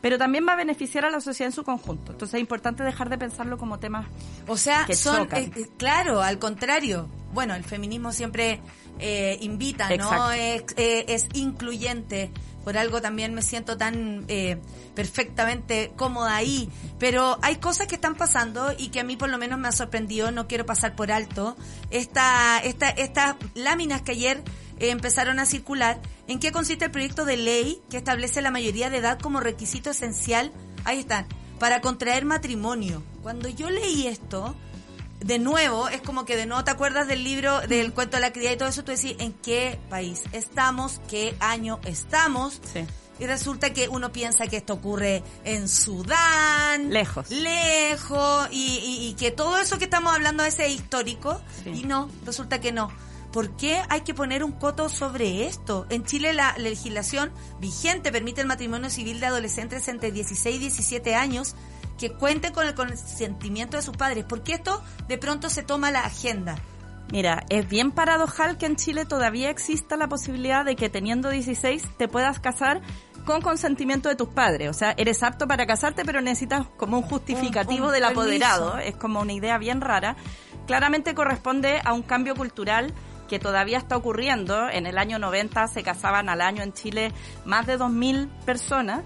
pero también va a beneficiar a la sociedad en su conjunto. Entonces es importante dejar de pensarlo como temas O sea, que son, eh, eh, claro, al contrario. Bueno, el feminismo siempre eh, invita, ¿no? Es, eh, es incluyente. Por algo también me siento tan eh, perfectamente cómoda ahí. Pero hay cosas que están pasando y que a mí por lo menos me ha sorprendido. No quiero pasar por alto. Esta, esta, estas láminas que ayer eh, empezaron a circular. ¿En qué consiste el proyecto de ley que establece la mayoría de edad como requisito esencial? Ahí están. Para contraer matrimonio. Cuando yo leí esto, de nuevo, es como que de nuevo te acuerdas del libro, del cuento de la cría y todo eso, tú decís, ¿en qué país estamos? ¿Qué año estamos? Sí. Y resulta que uno piensa que esto ocurre en Sudán. Lejos. Lejos. Y, y- y que todo eso que estamos hablando es histórico. Sí. Y no, resulta que no. ¿Por qué hay que poner un coto sobre esto? En Chile la legislación vigente permite el matrimonio civil de adolescentes entre 16 y 17 años que cuenten con el consentimiento de sus padres. ¿Por qué esto de pronto se toma la agenda? Mira, es bien paradojal que en Chile todavía exista la posibilidad de que teniendo 16 te puedas casar con consentimiento de tus padres. O sea, eres apto para casarte, pero necesitas como un justificativo Un- un del apoderado. Es como una idea bien rara. Claramente corresponde a un cambio cultural que todavía está ocurriendo. En el año 90 se casaban al año en Chile más de 2.000 personas.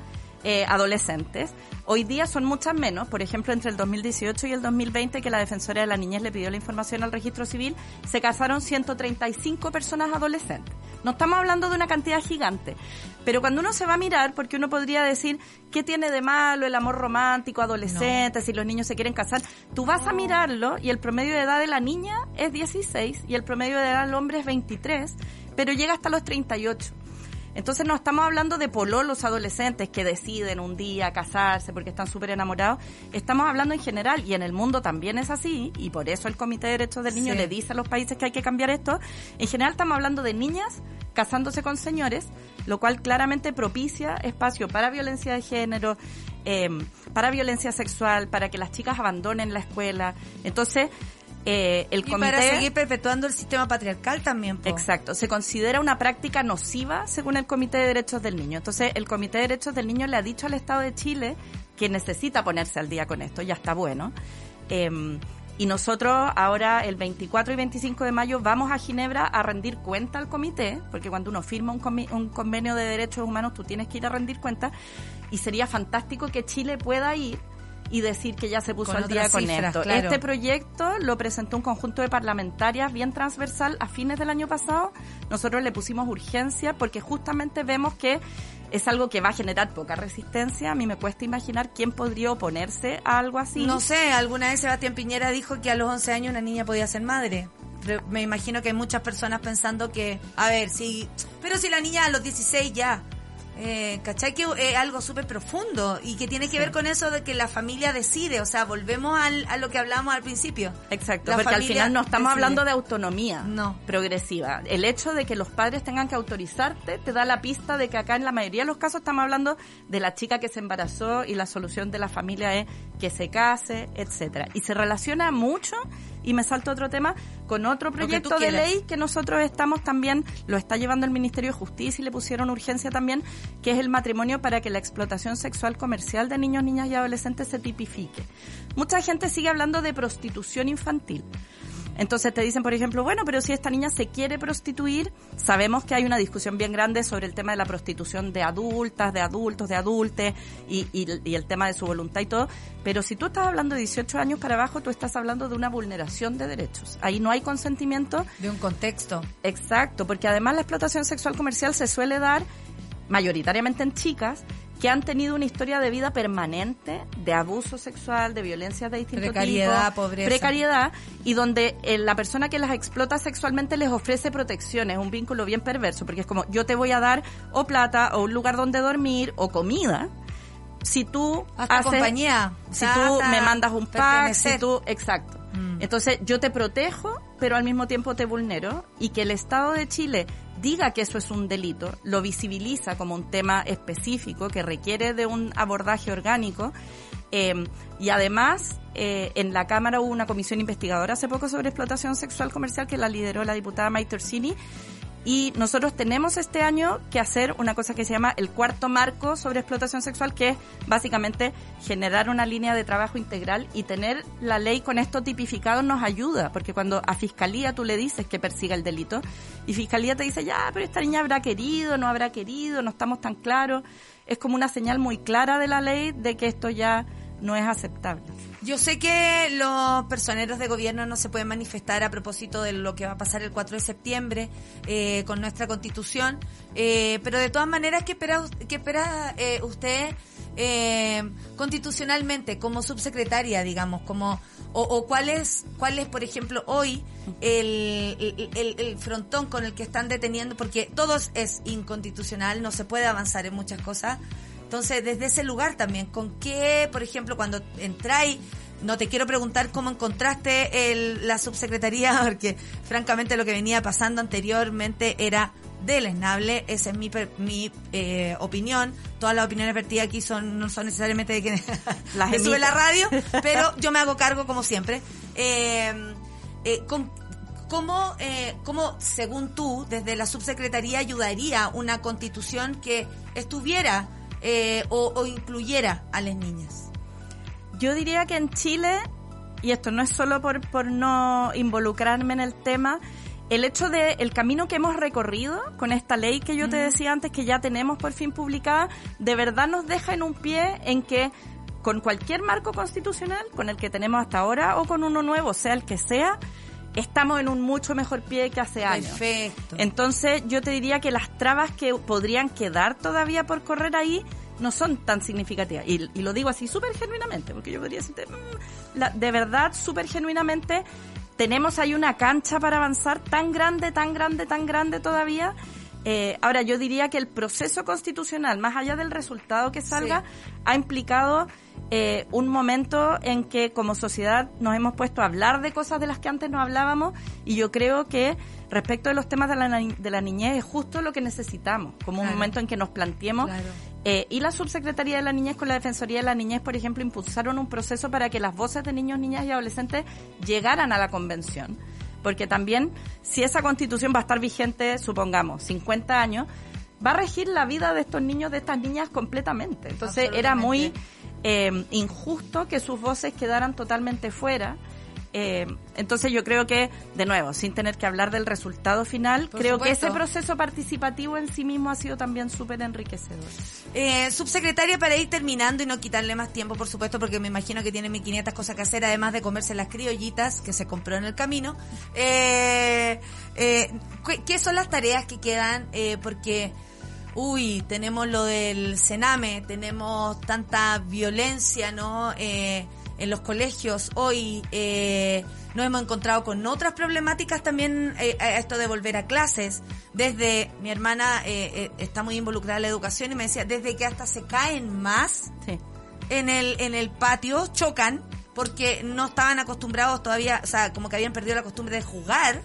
Eh, adolescentes. Hoy día son muchas menos, por ejemplo, entre el 2018 y el 2020 que la Defensora de la Niñez le pidió la información al registro civil, se casaron 135 personas adolescentes. No estamos hablando de una cantidad gigante, pero cuando uno se va a mirar, porque uno podría decir, ¿qué tiene de malo el amor romántico adolescente, si los niños se quieren casar? Tú vas a mirarlo y el promedio de edad de la niña es 16 y el promedio de edad del hombre es 23, pero llega hasta los 38. Entonces no estamos hablando de pololos adolescentes que deciden un día casarse porque están súper enamorados. Estamos hablando en general y en el mundo también es así y por eso el Comité de Derechos del Niño Sí. le dice a los países que hay que cambiar esto. En general estamos hablando de niñas casándose con señores, lo cual claramente propicia espacio para violencia de género, eh, para violencia sexual, para que las chicas abandonen la escuela. Entonces, eh, el Y comité... para seguir perpetuando el sistema patriarcal también. po. Exacto, se considera una práctica nociva según el Comité de Derechos del Niño. Entonces, el Comité de Derechos del Niño le ha dicho al Estado de Chile que necesita ponerse al día con esto, ya está bueno. Em, y nosotros ahora, el 24 y 25 de mayo, vamos a Ginebra a rendir cuenta al comité, porque cuando uno firma un, un convenio de derechos humanos, tú tienes que ir a rendir cuenta, y sería fantástico que Chile pueda ir y decir que ya se puso Con al día con cifras, esto. claro. Este proyecto lo presentó un conjunto de parlamentarias bien transversal a fines del año pasado. Nosotros le pusimos urgencia porque justamente vemos que es algo que va a generar poca resistencia. A mí me cuesta imaginar quién podría oponerse a algo así. No sé, alguna vez Sebastián Piñera dijo que a los 11 años una niña podía ser madre. Pero me imagino que hay muchas personas pensando que, a ver, si, pero si la niña a los 16 ya, eh, ¿cachai? Que es algo súper profundo y que tiene que ver con eso de que la familia decide, o sea, volvemos al, a lo que hablábamos al principio. Exacto, La porque al final no estamos decide. hablando de autonomía No. progresiva. El hecho de que los padres tengan que autorizarte te da la pista de que acá en la mayoría de los casos estamos hablando de la chica que se embarazó y la solución de la familia es que se case, etcétera. Y se relaciona mucho, y me salto otro tema, con otro proyecto de ley que nosotros estamos también, lo está llevando el Ministerio de Justicia y le pusieron urgencia también, que es el matrimonio para que la explotación sexual comercial de niños, niñas y adolescentes se tipifique. Mucha gente sigue hablando de prostitución infantil. Entonces te dicen, por ejemplo, bueno, pero si esta niña se quiere prostituir, sabemos que hay una discusión bien grande sobre el tema de la prostitución de adultas, de adultos, de adultes y, y- y el tema de su voluntad y todo. Pero si tú estás hablando de 18 años para abajo, tú estás hablando de una vulneración de derechos. Ahí no hay consentimiento De un contexto. Exacto, porque además la explotación sexual comercial se suele dar mayoritariamente en chicas que han tenido una historia de vida permanente de abuso sexual, de violencia de distintos Precariedad, tipos, pobreza. precariedad, y donde eh, la persona que las explota sexualmente les ofrece protecciones, un vínculo bien perverso, porque es como yo te voy a dar o plata o un lugar donde dormir o comida, si tú Hasta haces- compañía. Si tú me mandas un pack, si tú, exacto. Mm. Entonces yo te protejo, pero al mismo tiempo te vulnero y que el Estado de Chile diga que eso es un delito, lo visibiliza como un tema específico que requiere de un abordaje orgánico. eh, y además, eh, en la Cámara hubo una comisión investigadora hace poco sobre explotación sexual comercial que la lideró la diputada Maite Orsini. Y nosotros tenemos este año que hacer una cosa que se llama el cuarto marco sobre explotación sexual, que es básicamente generar una línea de trabajo integral y tener la ley con esto tipificado nos ayuda, porque cuando a fiscalía tú le dices que persiga el delito y fiscalía te dice, ya, pero esta niña habrá querido, no habrá querido, no estamos tan claros, es como una señal muy clara de la ley de que esto ya no es aceptable. Yo sé que los personeros de gobierno no se pueden manifestar a propósito de lo que va a pasar el 4 de septiembre eh, con nuestra constitución, eh, pero de todas maneras, ¿qué espera, espera eh, usted eh, constitucionalmente como subsecretaria, digamos, como o, cuál es, cuál es, por ejemplo, hoy el, el- el frontón con el que están deteniendo, porque todo es inconstitucional, no se puede avanzar en muchas cosas. Entonces, desde ese lugar también, ¿con qué, por ejemplo, cuando entráis, no te quiero preguntar cómo encontraste el, la subsecretaría, porque francamente lo que venía pasando anteriormente era deleznable, esa es mi, mi eh, opinión, todas las opiniones vertidas aquí son no son necesariamente de quienes Las me sube la radio, pero yo me hago cargo como siempre. Eh, eh, con- ¿Cómo, eh, cómo, según tú, desde la subsecretaría ayudaría una constitución que estuviera eh, o, o incluyera a las niñas? Yo diría que en Chile, y esto no es solo por, por no involucrarme en el tema, el hecho de el camino que hemos recorrido con esta ley que yo te decía antes que ya tenemos por fin publicada, de verdad nos deja en un pie en que con cualquier marco constitucional, con el que tenemos hasta ahora o con uno nuevo, sea el que sea, estamos en un mucho mejor pie que hace años. Perfecto. Entonces yo te diría que las trabas que podrían quedar todavía por correr ahí no son tan significativas. Y, y lo digo así súper genuinamente, porque yo podría decirte, mm, la- de verdad, súper genuinamente, tenemos ahí una cancha para avanzar tan grande, tan grande, tan grande todavía. Eh, ahora, yo diría que el proceso constitucional, más allá del resultado que salga, ha implicado eh, un momento en que como sociedad nos hemos puesto a hablar de cosas de las que antes no hablábamos y yo creo que respecto de los temas de la, de la niñez es justo lo que necesitamos, como un momento en que nos planteemos Claro. eh, y la Subsecretaría de la Niñez con la Defensoría de la Niñez, por ejemplo, impulsaron un proceso para que las voces de niños, niñas y adolescentes llegaran a la convención. Porque también, si esa constitución va a estar vigente, supongamos, 50 años, va a regir la vida de estos niños, de estas niñas completamente. Entonces era muy eh, injusto que sus voces quedaran totalmente fuera. Eh, entonces yo creo que, de nuevo, sin tener que hablar del resultado final, Por creo que ese proceso participativo en sí mismo ha sido también súper enriquecedor. Eh, subsecretaria, para ir terminando y no quitarle más tiempo, por supuesto, porque me imagino que tiene 1500 cosas que hacer, además de comerse las criollitas que se compró en el camino. Eh, eh, ¿qué- ¿Qué son las tareas que quedan? Eh, porque, uy, tenemos lo del Sename, tenemos tanta violencia, ¿no? Eh, en los colegios hoy eh, nos hemos encontrado con otras problemáticas también eh, a esto de volver a clases desde mi hermana eh, eh, está muy involucrada en la educación y me decía desde que hasta se caen más Sí. en el en el patio chocan porque no estaban acostumbrados todavía o sea como que habían perdido la costumbre de jugar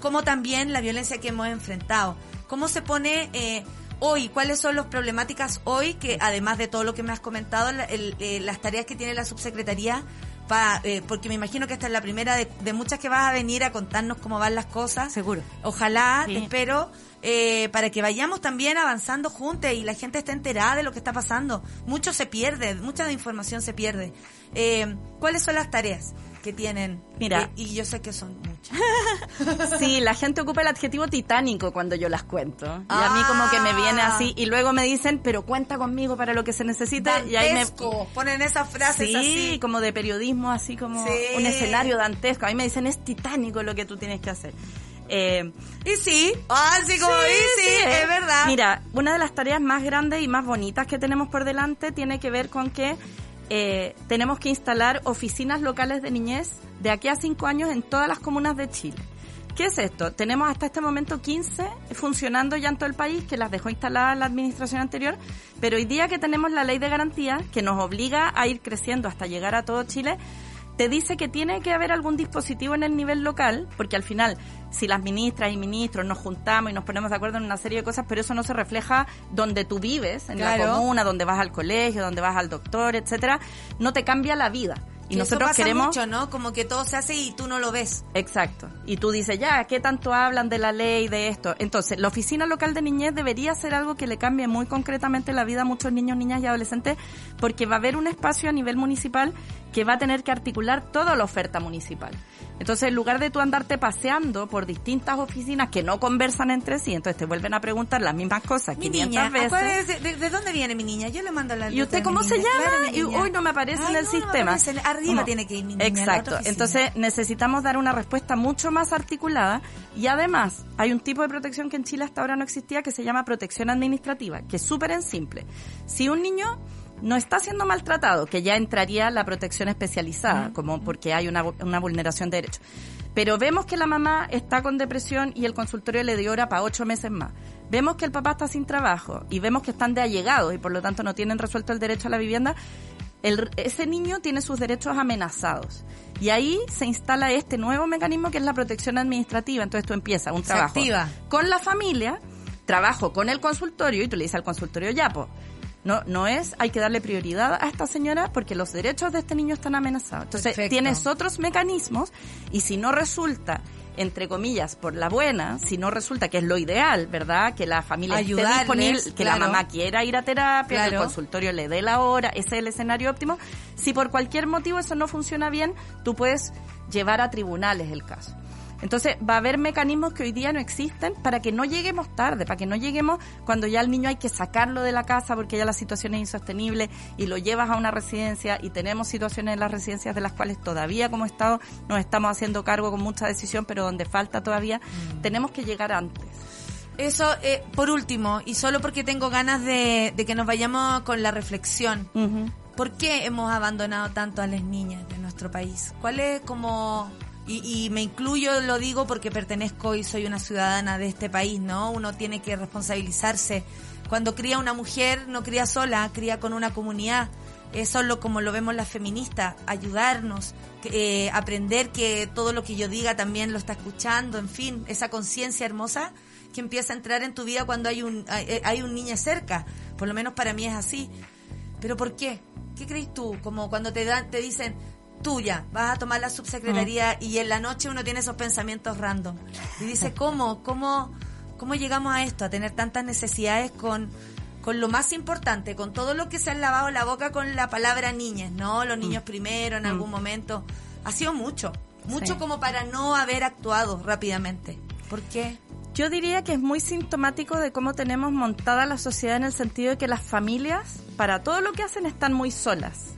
como también la violencia que hemos enfrentado. ¿Cómo se pone eh, hoy? ¿Cuáles son las problemáticas hoy que, además de todo lo que me has comentado, la- el- eh, las tareas que tiene la subsecretaría? Pa, eh, porque me imagino que esta es la primera de, de muchas que vas a venir a contarnos cómo van las cosas. Seguro. Ojalá, Sí. te espero, eh, para que vayamos también avanzando juntos y la gente esté enterada de lo que está pasando. Mucho se pierde, mucha información se pierde. Eh, ¿Cuáles son las tareas que tienen? Mira. Y yo sé que son muchas. Sí, la gente ocupa el adjetivo titánico cuando yo las cuento. Y a mí como que me viene Ah. así. Y luego me dicen, pero cuenta conmigo para lo que se necesite. Y ahí me... Ponen esas frases Sí, así. como de periodismo, así como Sí. un escenario dantesco. A mí me dicen, es titánico lo que tú tienes que hacer. Eh, Y sí, así como Sí, y sí, sí, es eh. verdad. Mira, una de las tareas más grandes y más bonitas que tenemos por delante tiene que ver con que eh, tenemos que instalar oficinas locales de niñez de aquí a cinco años en todas las comunas de Chile. ¿Qué es esto? Tenemos hasta este momento 15 funcionando ya en todo el país, que las dejó instaladas la administración anterior, pero hoy día que tenemos la ley de garantía, que nos obliga a ir creciendo hasta llegar a todo Chile, te dice que tiene que haber algún dispositivo en el nivel local, porque al final, si las ministras y ministros nos juntamos y nos ponemos de acuerdo en una serie de cosas, pero eso no se refleja donde tú vives, en la comuna, donde vas al colegio, donde vas al doctor, etcétera, no te cambia la vida. Y Que nosotros eso pasa queremos mucho, ¿no? Como que todo se hace y tú no lo ves. Exacto. Y tú dices, ya, ¿qué tanto hablan de la ley, de esto? Entonces, la oficina local de niñez debería ser algo que le cambie muy concretamente la vida a muchos niños, niñas y adolescentes, porque va a haber un espacio a nivel municipal que va a tener que articular toda la oferta municipal. Entonces, en lugar de tú andarte paseando por distintas oficinas que no conversan entre sí, entonces te vuelven a preguntar las mismas cosas Mi 500 niña, veces. ¿de, de dónde viene mi niña? Yo le mando la ¿Y usted cómo se niña. llama? Y hoy no me aparece Ay, en el no, sistema. Arriba tiene que ir mi niña. Exacto. Entonces necesitamos dar una respuesta mucho más articulada y además hay un tipo de protección que en Chile hasta ahora no existía que se llama protección administrativa, que es súper en simple. Si un niño no está siendo maltratado, que ya entraría la protección especializada, como porque hay una, una vulneración de derechos. Pero vemos que la mamá está con depresión y el consultorio le dio hora para ocho meses más. Vemos que el papá está sin trabajo y vemos que están de allegados y por lo tanto no tienen resuelto el derecho a la vivienda. El- ese niño tiene sus derechos amenazados. Y ahí se instala este nuevo mecanismo que es la protección administrativa. Entonces tú empiezas un trabajo activa. con la familia, trabajo con el consultorio y tú le dices al consultorio ya, po. No, no es, hay que darle prioridad a esta señora porque los derechos de este niño están amenazados. Entonces Perfecto. tienes otros mecanismos y si no resulta entre comillas, por la buena, si no resulta que es lo ideal, ¿verdad? Que la familia Ayudarles, esté disponible, que la claro. mamá quiera ir a terapia, que el Claro. consultorio le dé la hora, ese es el escenario óptimo. Si por cualquier motivo eso no funciona bien, tú puedes llevar a tribunales el caso. Entonces va a haber mecanismos que hoy día no existen para que no lleguemos tarde, para que no lleguemos cuando ya el niño hay que sacarlo de la casa porque ya la situación es insostenible y lo llevas a una residencia y tenemos situaciones en las residencias de las cuales todavía como Estado nos estamos haciendo cargo con mucha decisión, pero donde falta todavía, Mm. tenemos que llegar antes. Eso, eh, por último, y solo porque tengo ganas de, de que nos vayamos con la reflexión. ¿Por qué hemos abandonado tanto a las niñas de nuestro país? ¿Cuál es como... Y, me incluyo, lo digo porque pertenezco y soy una ciudadana de este país, ¿no? Uno tiene que responsabilizarse. Cuando cría una mujer, no cría sola, cría con una comunidad. Eso es lo, como lo vemos las feministas, ayudarnos, eh, aprender que todo lo que yo diga también lo está escuchando, en fin, esa conciencia hermosa que empieza a entrar en tu vida cuando hay un, hay, hay un niño cerca. Por lo menos para mí es así. ¿Pero por qué? ¿Qué crees tú? Como cuando te dan, te dicen, tuya, vas a tomar la subsecretaría y en la noche uno tiene esos pensamientos random. Y dice, ¿cómo? ¿Cómo, cómo llegamos a esto? A tener tantas necesidades con, con lo más importante, con todo lo que se han lavado la boca con la palabra niñas, ¿no? Los niños primero en algún momento. Ha sido mucho. Mucho Sí. como para no haber actuado rápidamente. ¿Por qué? Yo diría que es muy sintomático de cómo tenemos montada la sociedad en el sentido de que las familias, para todo lo que hacen, están muy solas.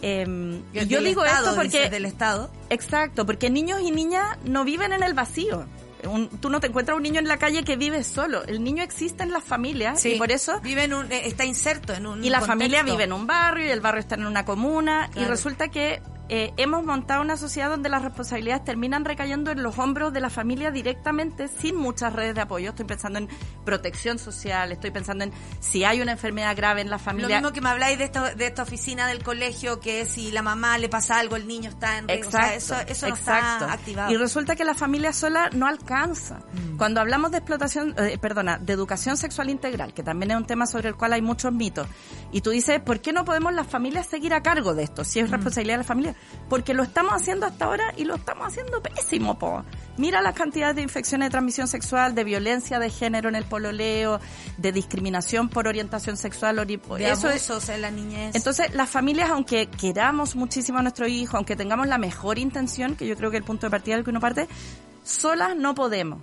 Em, y yo digo Estado, esto porque... dices, del Estado. Exacto, porque niños y niñas no viven en el vacío. Un- tú no te encuentras un niño en la calle que vive solo. El niño existe en las familias y por eso... vive en un, eh, está inserto en un Y la contexto. familia vive en un barrio y el barrio está en una comuna y resulta que eh, hemos montado una sociedad donde las responsabilidades terminan recayendo en los hombros de la familia directamente sin muchas redes de apoyo. Estoy pensando en protección social, estoy pensando en si hay una enfermedad grave en la Lo familia. mismo que me habláis de, esto, de esta oficina del colegio, que si la mamá le pasa algo, el niño está en riesgo. O sea, eso, eso no exacto. está activado. Y resulta que la familia sola no alcanza. Mm. Cuando hablamos de explotación, eh, perdona, de educación sexual integral, que también es un tema sobre el cual hay muchos mitos, y tú dices, ¿por qué no podemos las familias seguir a cargo de esto? Mm. Si es responsabilidad de la familia. Porque lo estamos haciendo hasta ahora y lo estamos haciendo pésimo, po. Mira las cantidades de infecciones de transmisión sexual, de violencia de género en el pololeo, de discriminación por orientación sexual. ori- de eso es- abusos en la niñez. entonces, las familias, aunque queramos muchísimo a nuestro hijo, aunque tengamos la mejor intención, que yo creo que el punto de partida del que uno parte, solas no podemos.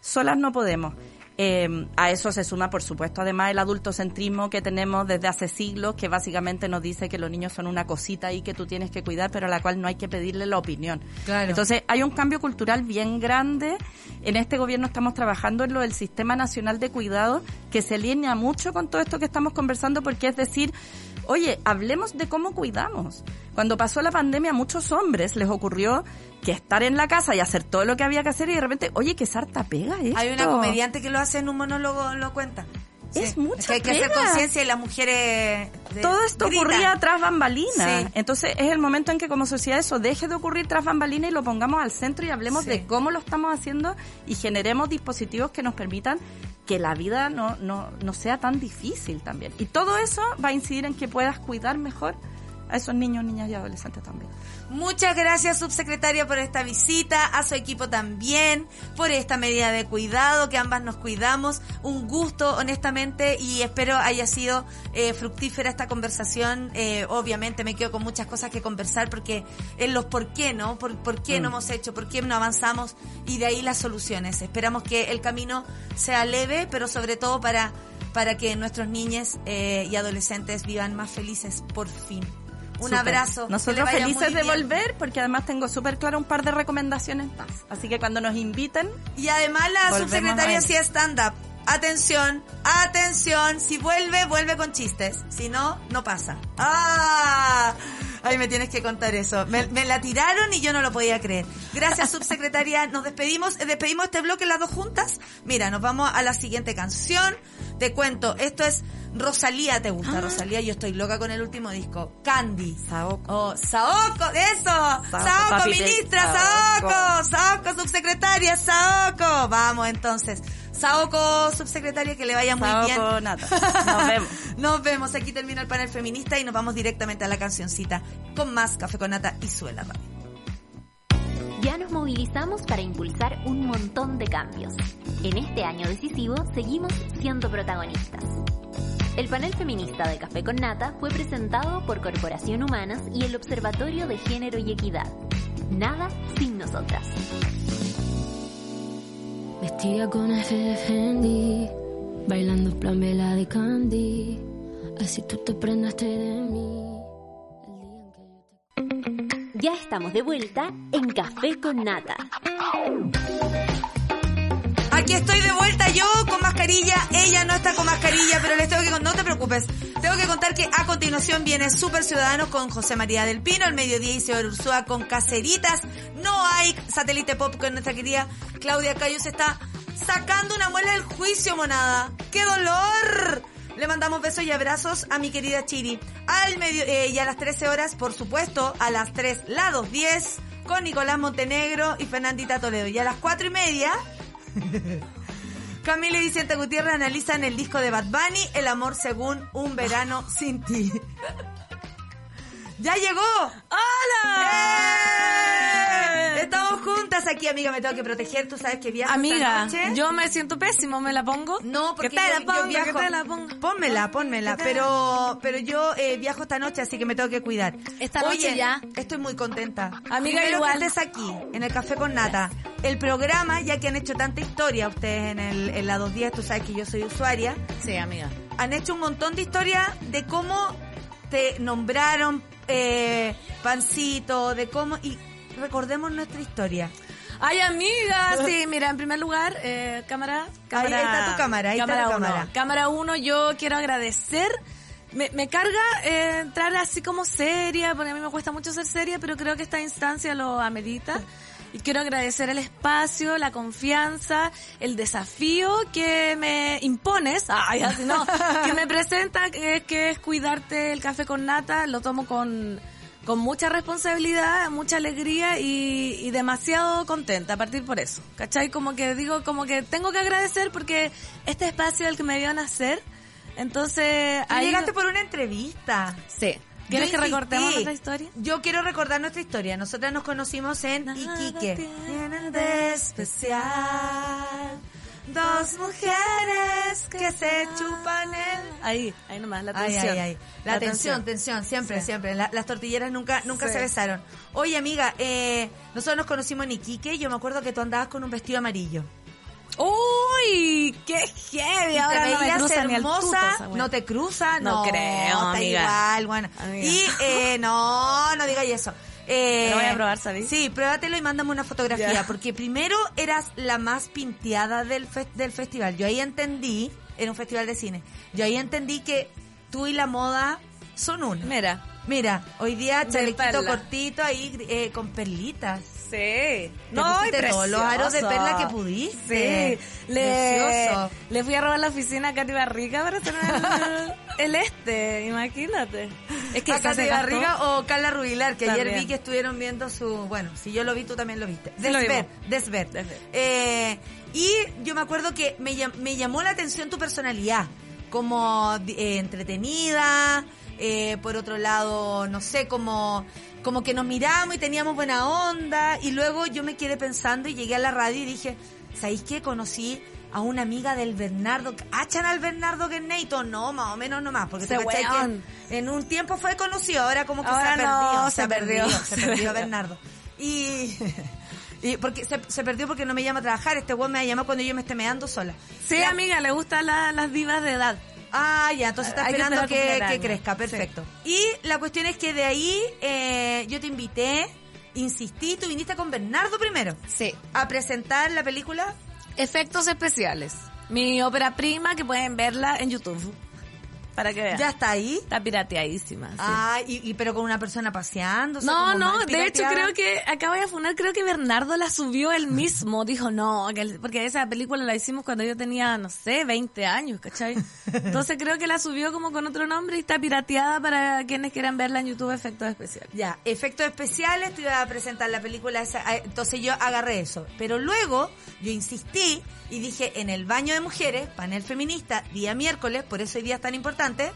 Solas no podemos. Eh, a eso se suma, por supuesto, además el adultocentrismo que tenemos desde hace siglos, que básicamente nos dice que los niños son una cosita ahí que tú tienes que cuidar, pero a la cual no hay que pedirle la opinión. Claro. Entonces, hay un cambio cultural bien grande. En este gobierno estamos trabajando en lo del Sistema Nacional de Cuidado, que se alinea mucho con todo esto que estamos conversando, porque es decir, oye, hablemos de cómo cuidamos. Cuando pasó la pandemia, a muchos hombres les ocurrió que estar en la casa y hacer todo lo que había que hacer y de repente, oye, qué sarta pega esto. Hay una comediante que lo hace en un monólogo, lo cuenta. Es mucha que hay que hacer conciencia y las mujeres... de- Todo esto gritan. ocurría tras bambalinas. Sí. Entonces es el momento en que como sociedad eso deje de ocurrir tras bambalinas y lo pongamos al centro y hablemos Sí. de cómo lo estamos haciendo y generemos dispositivos que nos permitan que la vida no, no, no sea tan difícil también. Y todo eso va a incidir en que puedas cuidar mejor a esos niños, niñas y adolescentes también. Muchas gracias, subsecretaria, por esta visita, a su equipo también, por esta medida de cuidado, que ambas nos cuidamos. Un gusto, honestamente, y espero haya sido eh, fructífera esta conversación. Eh, obviamente me quedo con muchas cosas que conversar porque en los por qué, ¿no? Por, por qué no hemos hecho, por qué no avanzamos y de ahí las soluciones. Esperamos que el camino sea leve, pero sobre todo para, para que nuestros niños eh, y adolescentes vivan más felices por fin. Un Súper. abrazo. Nosotros felices de volver porque además tengo súper claro un par de recomendaciones más. Así que cuando nos inviten, Y además la subsecretaria es stand-up. Atención, atención. Si vuelve, vuelve con chistes. Si no, no pasa. ¡Ah! Ay, me tienes que contar eso. Me, me la tiraron y yo no lo podía creer. Gracias, subsecretaria. Nos despedimos. eh, Despedimos este bloque las dos juntas. Mira, nos vamos a la siguiente canción. Te cuento, esto es Rosalía. ¿Te gusta Rosalía? Yo estoy loca con el último disco. Candy. Saoko. Oh, Saoko, eso. Saoko, papi, ministra, Saoko. Saoko. Saoko, subsecretaria, Saoko. Vamos entonces. Saoko, subsecretaria, que le vaya muy Saoko, bien. Nata. Nos vemos. Nos vemos. Aquí termina el panel feminista y nos vamos directamente a la cancioncita con más Café con Nata y Suela Radio. Ya nos movilizamos para impulsar un montón de cambios. En este año decisivo seguimos siendo protagonistas. El panel feminista de Café con Nata fue presentado por Corporación Humanas y el Observatorio de Género y Equidad. Nada sin nosotras. Vestida con F de Fendi, bailando plan de Candy. Así tú te prendaste de mí. Ya estamos de vuelta en Café con Nata. Aquí estoy de vuelta yo con mascarilla, ella no está con mascarilla, pero les tengo que no te preocupes. Tengo que contar que a continuación viene Super Ciudadanos con José María del Pino, al mediodía y Señor Ursúa con Caceritas. No hay satélite pop con nuestra querida Claudia Cayo se está sacando una muela del juicio, monada. ¡Qué dolor! Le mandamos besos y abrazos a mi querida Chiri. Al medio, eh, y a las 13 horas, por supuesto, a las 3, la 2.10, con Nicolás Montenegro y Fernandita Toledo. Y a las 4 y media, Camila y Vicente Gutiérrez analizan el disco de Bad Bunny, El amor según un verano sin ti. ¡Ya llegó! ¡Hola! Estamos juntas aquí, amiga. Me tengo que proteger. Tú sabes que viajo Amiga, esta noche. yo me siento pésimo, ¿me la pongo? No, porque que te yo, la yo pongo, viajo. que te la pongo. Pónmela, pónmela. Pero, pero yo eh, viajo esta noche, así que me tengo que cuidar. Esta noche Oye, ya. Estoy muy contenta. Amiga, Primero igual. que estés aquí, en el Café con Nata. El programa, ya que han hecho tanta historia ustedes en, el, en la 210, tú sabes que yo soy usuaria, Sí, amiga. han hecho un montón de historias de cómo te nombraron eh, pancito, de cómo... Y recordemos nuestra historia. Ay, amiga, sí, mira, en primer lugar, eh, cámara, cámara. está tu cámara, ahí está tu uno. cámara. Cámara uno, yo quiero agradecer. Me, me carga eh, entrar así como seria, porque a mí me cuesta mucho ser seria, pero creo que esta instancia lo amerita. Y quiero agradecer el espacio, la confianza, el desafío que me impones, ay, así no, que me presenta, que, que es cuidarte el café con nata, lo tomo con, con mucha responsabilidad, mucha alegría y, y demasiado contenta a partir por eso. ¿Cachai? Como que digo, como que tengo que agradecer porque este espacio es el que me vio nacer. Entonces, ahí... llegaste por una entrevista. Sí. ¿Quieres que recortemos nuestra historia? Yo quiero recordar nuestra historia. Nosotras nos conocimos en Nada Iquique. de especial. Dos mujeres que se chupan el... Ahí, ahí nomás, la Ay, tensión. ay, ay. La, tensión, tensión, siempre, Sí. siempre. La- las tortilleras nunca, nunca Sí. se besaron. Oye, amiga, eh, nosotros nos conocimos en Iquique y yo me acuerdo que tú andabas con un vestido amarillo. ¡Uy! ¡Qué heavy! Y Ahora te no me cruza hermosa, no te cruza, no, No creo, está amiga. igual, bueno. Amiga. Y eh, no, no digas eso. Eh, Lo voy a probar, ¿sabes? Sí, pruébatelo y mándame una fotografía, porque primero eras la más pinteada del, fe- del festival. Yo ahí entendí, era un festival de cine, yo ahí entendí que tú y la moda son uno. Mira. Mira, hoy día chalequito cortito ahí eh, con perlitas. Sí. No, y todos los aros de perla que pudiste. Sí. Le, Precioso. le fui a robar la oficina a Katy Barriga para hacer el, el este, imagínate. Es que a Katy. Barriga o Carla Rubilar, que ayer vi que estuvieron viendo su... Bueno, si yo lo vi, tú también lo viste. Sí, Desver, vimos. Desver. Eh, y yo me acuerdo que me, me llamó la atención tu personalidad, como eh, entretenida, eh, por otro lado, no sé, como, como que nos miramos y teníamos buena onda, y luego yo me quedé pensando y llegué a la radio y dije, ¿sabéis qué? Conocí a una amiga del Bernardo, ¿achan al Bernardo Guerneito? No, más o menos no más, porque cachai que en un tiempo fue conocido, ahora como que Ahora se no, perdió, se perdió, se se perdió perdió. Bernardo. Y, y porque se, se perdió porque no me llama a trabajar, este weón me va a llamar cuando yo me esté meando sola. Sí, amiga, le gustan la- las divas de edad. Ah, ya, entonces está Hay esperando que, crezca, perfecto. Y la cuestión es que de ahí eh, yo te invité, insistí, tú viniste con Bernardo primero Sí. a presentar la película. Efectos especiales. Mi ópera prima, que pueden verla en YouTube. Para que vean. Ya está ahí. Está pirateadísima. sí. Ah, y, y- pero con una persona paseando. No, no, de hecho creo que, acabo de afunar, creo que Bernardo la subió él mismo. Dijo, no, porque esa película la hicimos cuando yo tenía, no sé, 20 años, ¿cachai? Entonces creo que la subió como con otro nombre y está pirateada para quienes quieran verla en YouTube, efectos especiales. Ya, efectos especiales, te iba a presentar la película esa, eh, entonces yo agarré eso. Pero luego yo insistí y dije, en el baño de mujeres, panel feminista, día miércoles, por eso hoy día es tan importante,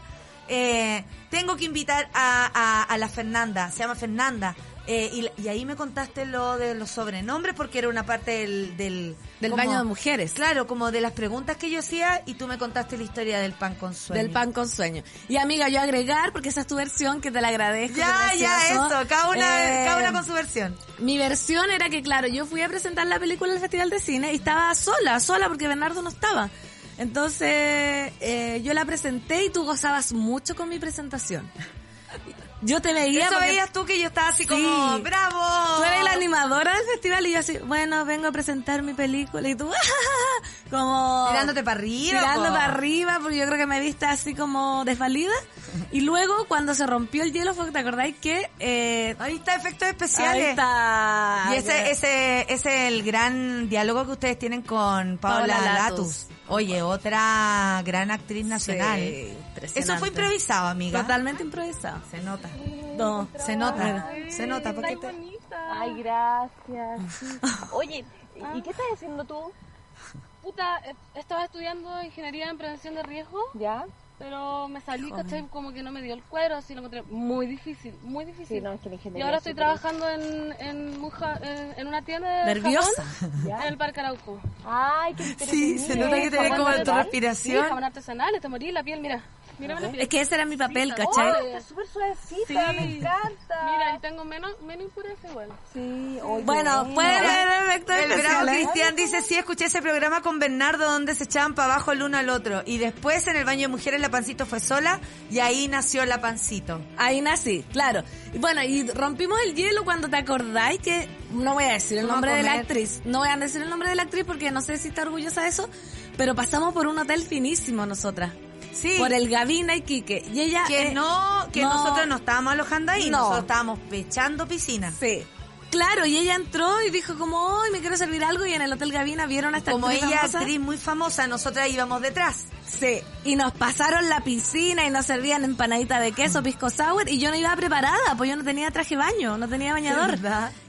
eh, tengo que invitar a, a, a la Fernanda, se llama Fernanda. Eh, y, y ahí me contaste lo de los sobrenombres porque era una parte del... Del, Del como- baño de mujeres. Claro, como de las preguntas que yo hacía y tú me contaste la historia del pan con sueño. Del pan con sueño. Y amiga, yo agregar, porque esa es tu versión, que te la agradezco. Ya, ya, eso, cada una, Eh, cada una con su versión. Mi versión era que, claro, yo fui a presentar la película al Festival de Cine y estaba sola, sola porque Bernardo no estaba. Entonces, eh, yo la presenté y tú gozabas mucho con mi presentación. Yo te veía Eso porque veías tú que yo estaba así Sí. como, ¡bravo! tú eres la animadora del festival y yo así, bueno, vengo a presentar mi película y tú, como... Tirándote para arriba. Tirando para arriba, porque yo creo que me viste así como desvalida. Y luego, cuando se rompió el hielo, fue que te acordáis que... Eh, Ahí está, efectos ahí especiales. está. Y ese, ese, ese es el gran diálogo que ustedes tienen con Paola, Paola Latus. Latus. Oye, otra gran actriz nacional. Sí, impresionante. Eso fue improvisado, amiga. Totalmente improvisado. Se nota. No. Se nota. Se nota. ¿por qué te- Ay, gracias. Oye, ¿y qué estás haciendo tú? Puta, eh, estaba estudiando ingeniería en prevención de riesgo, ¿Ya? Pero me salí, ¿cachai? Como que no me dio el cuero, así lo encontré muy difícil, muy difícil. Sí, no, es que la y ahora es estoy trabajando en, en, en, en una tienda de Nerviosa. jamón en el Parque Arauco. Ay, qué Sí, se nota que te ve como tu respiración. Sí, jamón artesanal, te morí la piel, mira. Es que ese era mi papel, Sí, ¿cachai? oh, Está súper suavecita, Sí. me encanta. Mira, y tengo menos, menos impureza igual. Sí, oye, Bueno, puede haber efectos El bravo. Cristian dice, sí, escuché ese programa con Bernardo donde se echaban para abajo el uno al otro. Y después en el baño de mujeres la pancito fue sola y ahí nació la pancito. Ahí nací, claro. Y Bueno, y rompimos el hielo cuando te acordáis que no voy a decir el nombre de la actriz. No voy a decir el nombre de la actriz porque no sé si está orgullosa de eso, pero pasamos por un hotel finísimo nosotras. Sí. Por el Gavina y Quique. Y ella Que eh, no, que no. nosotros no estábamos alojando ahí, No. nosotros estábamos pechando piscina. Sí. Claro, y ella entró y dijo como, hoy me quiero servir algo y en el Hotel Gavina vieron a esta Como actriz ella, famosa. actriz muy famosa, nosotras íbamos detrás. Sí, y nos pasaron la piscina y nos servían empanadita de queso, pisco sour y yo no iba preparada, pues yo no tenía traje baño, no tenía bañador.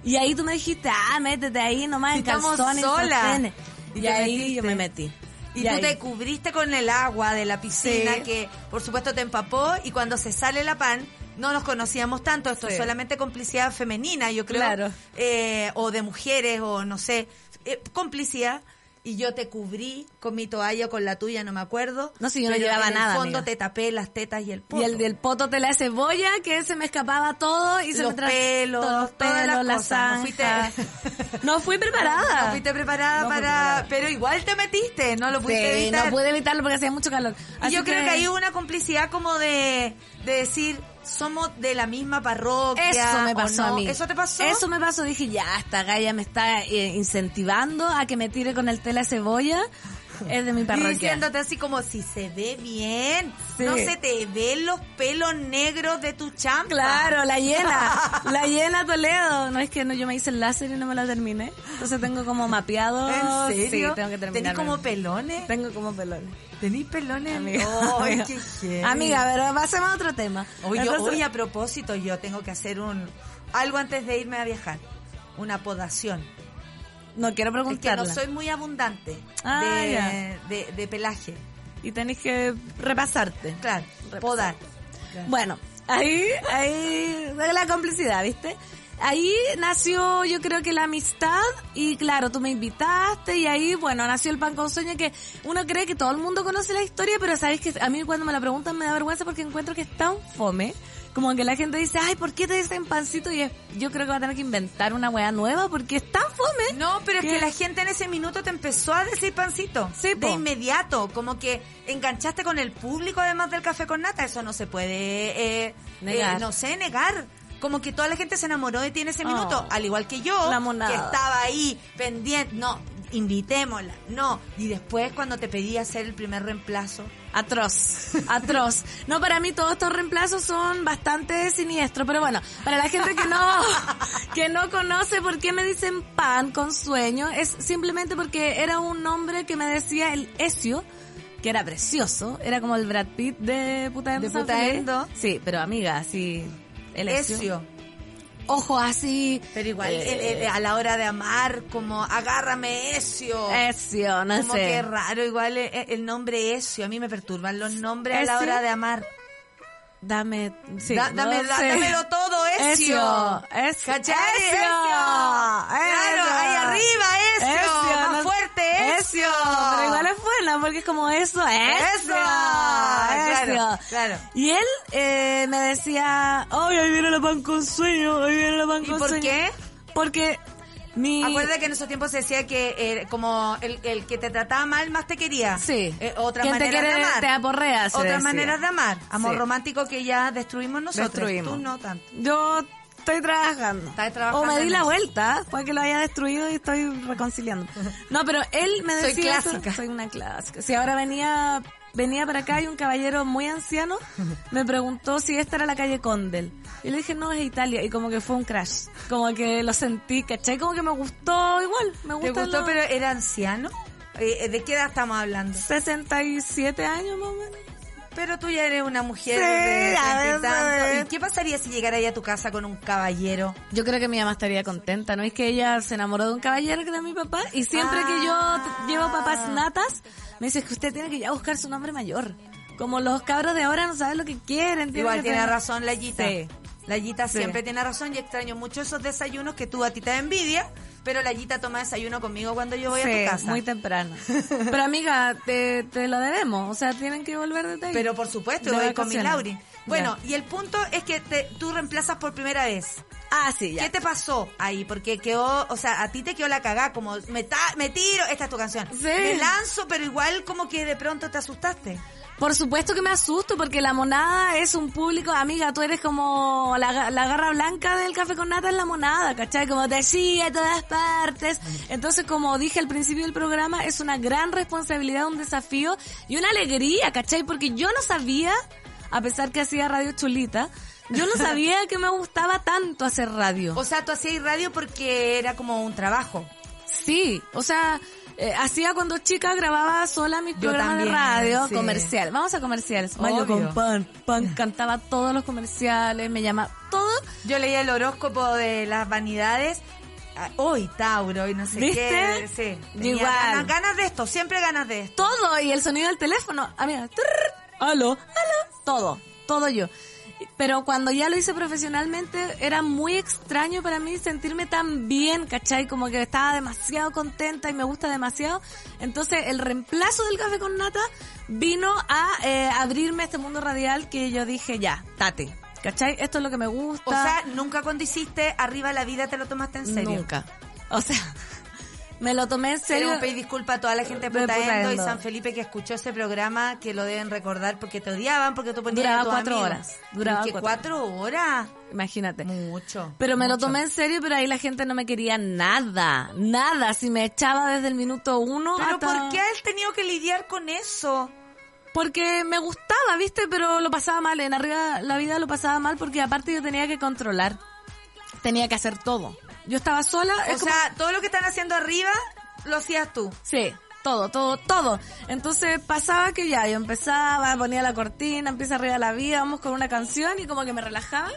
Y ahí tú me dijiste, ah, métete ahí nomás en calzones, sostenes. Y Y, ahí metiste. yo me metí. Y, Y tú ahí. te cubriste con el agua de la piscina Sí. que por supuesto te empapó y cuando se sale la pan no nos conocíamos tanto, esto es solamente complicidad femenina, yo creo, Claro. eh, o de mujeres o no sé, eh, complicidad. Y yo te cubrí con mi toalla o con la tuya, no me acuerdo. No, si yo no llevaba en nada, el fondo amiga. te tapé las tetas y el poto. Y el del poto te la cebolla, que se me escapaba todo y se Los me tra- pelos, todos los todas las la cosas. No fui preparada. No fuiste preparada No para... preparada. Pero igual te metiste, no lo Sí, pudiste evitar. no pude evitarlo porque hacía mucho calor. Y yo creo que hay una complicidad como de, de decir, somos de la misma parroquia. Eso me pasó no. a mí. ¿Eso te pasó? Eso me pasó. Dije, ya, esta galla me está eh, incentivando a que me tire con el tela cebolla. Es de mi Y parroquia. diciéndote así como, si se ve bien, Sí. no se te ven los pelos negros de tu champa. Claro, la llena. la llena Toledo. No es que no, yo me hice el láser y no me la terminé. Entonces tengo como mapeado. ¿En serio? Sí, tengo que terminar. ¿Tenís como pelones? Tengo como pelones. ¿Tenís pelones? Amiga. Ay, Amiga. qué. Amiga, pero pasemos a otro tema. Oye, Entonces- oye, a propósito, yo tengo que hacer un algo antes de irme a viajar. Una podación. No quiero Es que preguntarla. no soy muy abundante Ah, de, de, de pelaje. Y tenés que repasarte. Claro, Repasar. podar. Bueno, ahí, ahí, la complicidad, ¿viste? Ahí nació, yo creo que la amistad, y claro, tú me invitaste, y ahí, bueno, nació el pan con sueño, que uno cree que todo el mundo conoce la historia, pero sabes que a mí cuando me la preguntan me da vergüenza porque encuentro que es tan fome, como que la gente dice, ay, ¿por qué te dicen pancito? Y es- yo creo que va a tener que inventar una weá nueva porque es tan fome. No, pero es ¿Qué? que la gente en ese minuto te empezó a decir pancito. Sí, de inmediato. Como que enganchaste con el público además del café con nata. Eso no se puede, eh, Negar. eh, no sé, negar. Como que toda la gente se enamoró de ti en ese minuto. Oh, al igual que yo, que estaba ahí pendiente. No, invitémosla. No. Y después cuando te pedí hacer el primer reemplazo. Atroz, atroz. No, para mí todos estos reemplazos son bastante siniestros, pero bueno, para la gente que no, que no conoce por qué me dicen pan con sueño, es simplemente porque era un nombre que me decía el Ezio, que era precioso, era como el Brad Pitt de Putaendo. De Putaendo. Felipe. Sí, pero amiga, así, el Ezio. Ojos así. Pero igual, eh, a la hora de amar, como agárrame Ezio. Ezio, no como sé. que raro, igual el, el nombre Ezio. A mí me perturban los nombres a la hora de amar. Dame, sí, Da- dame, no da- sé. dámelo todo, Ezio. Ezio, Ezio, ¿Cachai? Ezio, Claro, Ezio. ahí arriba, Ezio. Ezio, Más no- fuerte, Ezio. Pero igual es buena porque es como eso, Ezio, Eso. Claro, Ezio. claro. Y él eh, me decía, ay, ahí viene la pan con sueño, ahí viene la pan ¿Y con por sueño. qué? Porque mi... Acuérdate que en esos tiempos se decía que eh, como el, el que te trataba mal más te quería. Sí. Eh, otra Quien te manera de amar. te aporrea, Otras maneras de amar. Amor Sí. romántico que ya destruimos nosotros. Destruimos. Tú no tanto. Yo estoy trabajando. Trabajando O me di la eso. vuelta, puede que lo haya destruido y estoy reconciliando. No, pero él me Soy decía... eso, clásica. soy una clásica. Si ahora venía venía para acá y un caballero muy anciano me preguntó si esta era la calle Condel. Y le dije, no, es Italia. Y como que fue un crash. Como que lo sentí, ¿cachai? Como que me gustó igual. Me ¿Te gusta gustó, lo- pero era anciano? Eh, ¿De qué edad estamos hablando? 67 años más o menos. Pero tú ya eres una mujer Sí, de y tanto. ves. ¿Y qué pasaría si llegara ahí a tu casa con un caballero? Yo creo que mi mamá estaría contenta, ¿no? Es que ella se enamoró de un caballero que era mi papá y siempre que yo Ah. llevo papas natas, me dice que usted tiene que ya buscar su nombre mayor. Como los cabros de ahora no saben lo que quieren. Igual que tiene tener- razón la Yita. Sí. La Yita Sí. siempre tiene razón y extraño mucho esos desayunos que tú a ti te da envidia, pero la Yita toma desayuno conmigo cuando yo voy a tu casa. muy temprano. Pero amiga, te, te lo debemos. O sea, tienen que volver de ahí. Pero por supuesto, De voy con mi. Lauri. Bueno, y el punto es que te, tú reemplazas por primera vez. Ah, sí, ya. ¿Qué te pasó ahí? Porque quedó, o sea, a ti te quedó la cagada, como me, ta- me tiro, esta es tu canción. Sí. Me lanzo, pero igual como que de pronto te asustaste. Por supuesto que me asusto porque la monada es un público, amiga, tú eres como la, la garra blanca del café con nata en la monada, ¿cachai? Como te sigue a todas partes. Entonces, como dije al principio del programa, es una gran responsabilidad, un desafío y una alegría, ¿cachai? Porque yo no sabía, a pesar que hacía radio chulita, yo no sabía que me gustaba tanto hacer radio. O sea, tú hacías radio porque era como un trabajo. Sí, o sea, eh, hacía cuando chica grababa sola mis Yo programas de radio, sí. comercial. Vamos a comerciales. Mayo con pan, pan, cantaba todos los comerciales, me llama todo. Yo leía el horóscopo de las vanidades. ah, Hoy, Tauro, y no sé ¿Viste? qué. Sí, tenía Igual. Ganas, ganas de esto, siempre ganas de esto. Todo y el sonido del teléfono. Amiga, aló, aló, todo, todo yo. Pero cuando ya lo hice profesionalmente, era muy extraño para mí sentirme tan bien, ¿cachai? Como que estaba demasiado contenta y me gusta demasiado. Entonces, el reemplazo del café con nata vino a eh, abrirme este mundo radial que yo dije, ya, tate. ¿Cachai? Esto es lo que me gusta. O sea, nunca cuando hiciste arriba la vida te lo tomaste en serio. nunca. O sea, me lo tomé en serio. Queremos pedir disculpas a toda la gente de Putaendo y. San Felipe que escuchó ese programa, que lo deben recordar porque te odiaban, porque tú ponías Duraba a tus cuatro amigos. horas. Duraba ¿Qué, cuatro. cuatro horas? Imagínate. Mucho. Pero me lo tomé en serio, pero ahí la gente no me quería nada, nada. Si me echaba desde el minuto uno ¿Pero hasta- por qué has tenido que lidiar con eso? Porque me gustaba, ¿viste? Pero lo pasaba mal. En arriba la vida lo pasaba mal porque aparte yo tenía que controlar. Tenía que hacer todo. Yo estaba sola. O como- sea, todo lo que están haciendo arriba lo hacías tú. Sí, todo, todo, todo. Entonces pasaba que ya, yo empezaba, ponía la cortina, empieza arriba la vida, vamos con una canción y como que me relajaba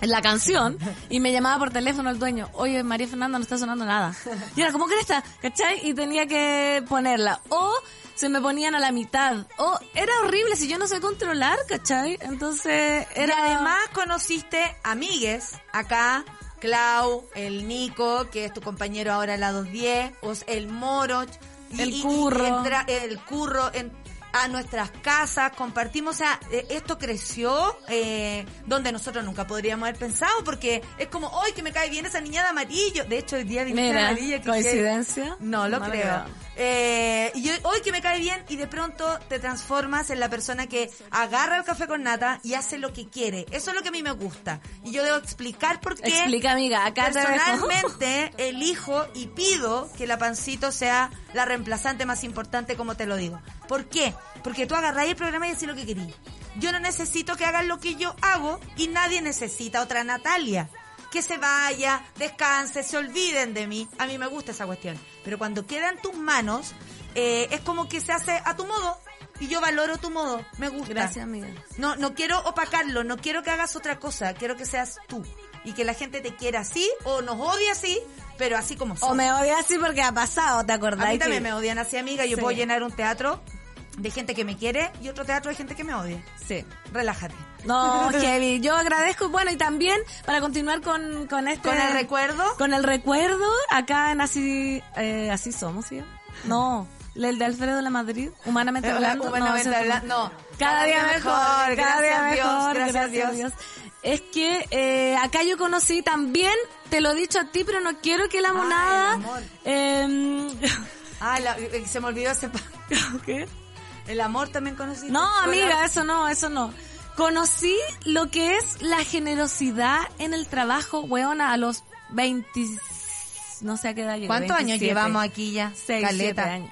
en la canción y me llamaba por teléfono el dueño, oye María Fernanda no está sonando nada. Y era como que está, ¿cachai? Y tenía que ponerla. O se me ponían a la mitad. O era horrible si yo no sé controlar, ¿cachai? Entonces Y era... además conociste amigues acá, Clau, el Nico, que es tu compañero ahora en la 210, os- el Moro, y- El y Curro. entra- el curro en, a nuestras casas, compartimos, o sea, eh, esto creció eh, donde nosotros nunca podríamos haber pensado, porque es como, hoy que me cae bien esa niña de amarillo. De hecho, hoy día viniste de amarillo. que- coincidencia. No lo No lo creo. creo. Eh, y hoy que me cae bien y de pronto te transformas en la persona que agarra el café con nata y hace lo que quiere. Eso es lo que a mí me gusta. Y yo debo explicar por qué. Explica, amiga, acá te. Personalmente elijo y pido que la pancito sea la reemplazante más importante como te lo digo. ¿Por qué? Porque tú agarráis el programa y decís lo que querís. Yo no necesito que hagan lo que yo hago y nadie necesita otra Natalia. Que se vaya, descanse, se olviden de mí. A mí me gusta esa cuestión. Pero cuando queda en tus manos, eh, es como que se hace a tu modo. Y yo valoro tu modo. Me gusta. Gracias, amiga. No, no quiero opacarlo, no quiero que hagas otra cosa, quiero que seas tú. Y que la gente te quiera así, o nos odie así, pero así como O sos. me odia así porque ha pasado, ¿te acordás? A mí que- también me odian así, amiga. Yo Sí. puedo llenar un teatro de gente que me quiere y otro teatro de gente que me odia. Sí. Relájate. No, heavy. Yo agradezco, bueno, y también para continuar con, con este... Con el recuerdo. Con el recuerdo, acá en Así, eh, así somos, ¿sí? No, el de Alfredo de la Madrid, humanamente hablando. Humanamente no, hablando, no. Cada, día mejor, cada gracias día Dios, mejor, gracias gracias, Dios. Dios. Es que eh, acá yo conocí también, te lo he dicho a ti, pero no quiero que la monada... amor. em, Ah, la- eh, se me olvidó ese... ¿Qué? El amor también conocí. No, amiga, eso no, eso no. Conocí lo que es la generosidad en el trabajo, weona, a los 20... No sé a qué edad llegué. ¿Cuántos años 27, llevamos aquí ya? Seis, siete años.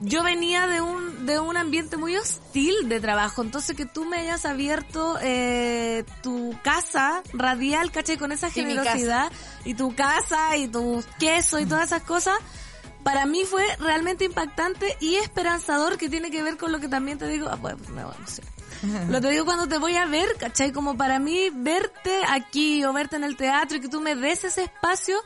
Yo venía de un, de un ambiente muy hostil de trabajo, entonces que tú me hayas abierto eh, tu casa radial, ¿cachai? Con esa Y generosidad, y, tu casa, y tu queso, y todas esas cosas, para mí fue realmente impactante y esperanzador, que tiene que ver con lo que también te digo, ah, pues, me voy a emocionar. Lo te digo cuando te voy a ver, ¿cachai? Como para mí verte aquí o verte en el teatro y que tú me des ese espacio,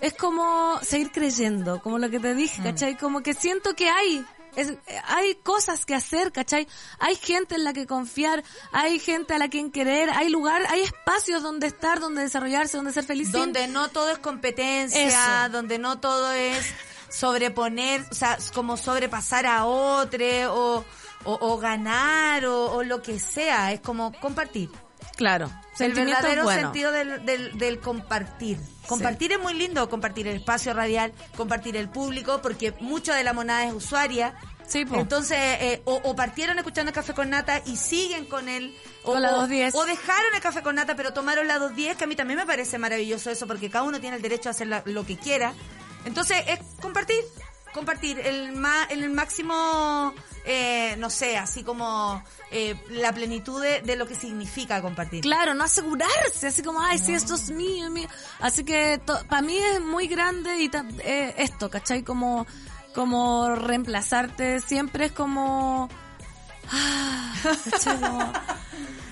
es como seguir creyendo, como lo que te dije, ¿cachai? Como que siento que hay, es- hay cosas que hacer, ¿cachai? Hay gente en la que confiar, hay gente a la que querer, hay lugar, hay espacios donde estar, donde desarrollarse, donde ser feliz. sin- Donde no todo es competencia, Eso. donde no todo es sobreponer, o sea, como sobrepasar a otro o, o, o ganar o, o lo que sea. Es como compartir. Claro, El verdadero bueno. sentido del, del, del compartir. Compartir es muy lindo, compartir el espacio radial, compartir el público, porque mucho de la monada es usuaria. Sí, po. Entonces, eh, o, o partieron escuchando Café con Nata y siguen con él. O, Con la o- 210. O dejaron el Café con Nata, pero tomaron la 210, que a mí también me parece maravilloso eso, porque cada uno tiene el derecho a hacer la- lo que quiera. Entonces, es compartir. Compartir el, ma, el máximo, eh, no sé, así como eh, la plenitud de, de lo que significa compartir. Claro, no asegurarse, así como, ay, sí, esto es mío, mío. Así que para mí es muy grande y ta- eh, esto, ¿cachai? Como, como reemplazarte siempre es como... Ah, ¿cachai? Como-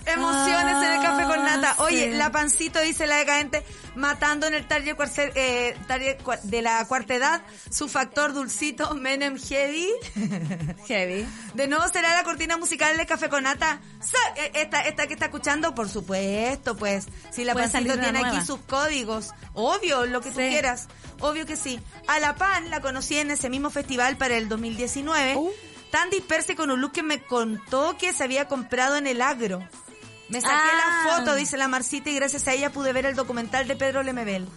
Emociones en el café con nata. Ah, Oye, sí. la pancito dice la decadente, matando en el target, cuarce- eh, cua- de la cuarta edad, su factor dulcito, Menem Heavy. Heavy. De nuevo será la cortina musical de Café con Nata. Eh, Esta, esta que está escuchando, por supuesto, pues. Si la Puede pancito tiene aquí sus códigos. Obvio, lo que tú Sí. quieras. Obvio que sí. A la Pan la conocí en ese mismo festival para el 2019. Uh. Tan dispersa y con un look que me contó que se había comprado en el agro. Me saqué Ah. la foto, dice la Marcita, y gracias a ella pude ver el documental de Pedro Lemebel.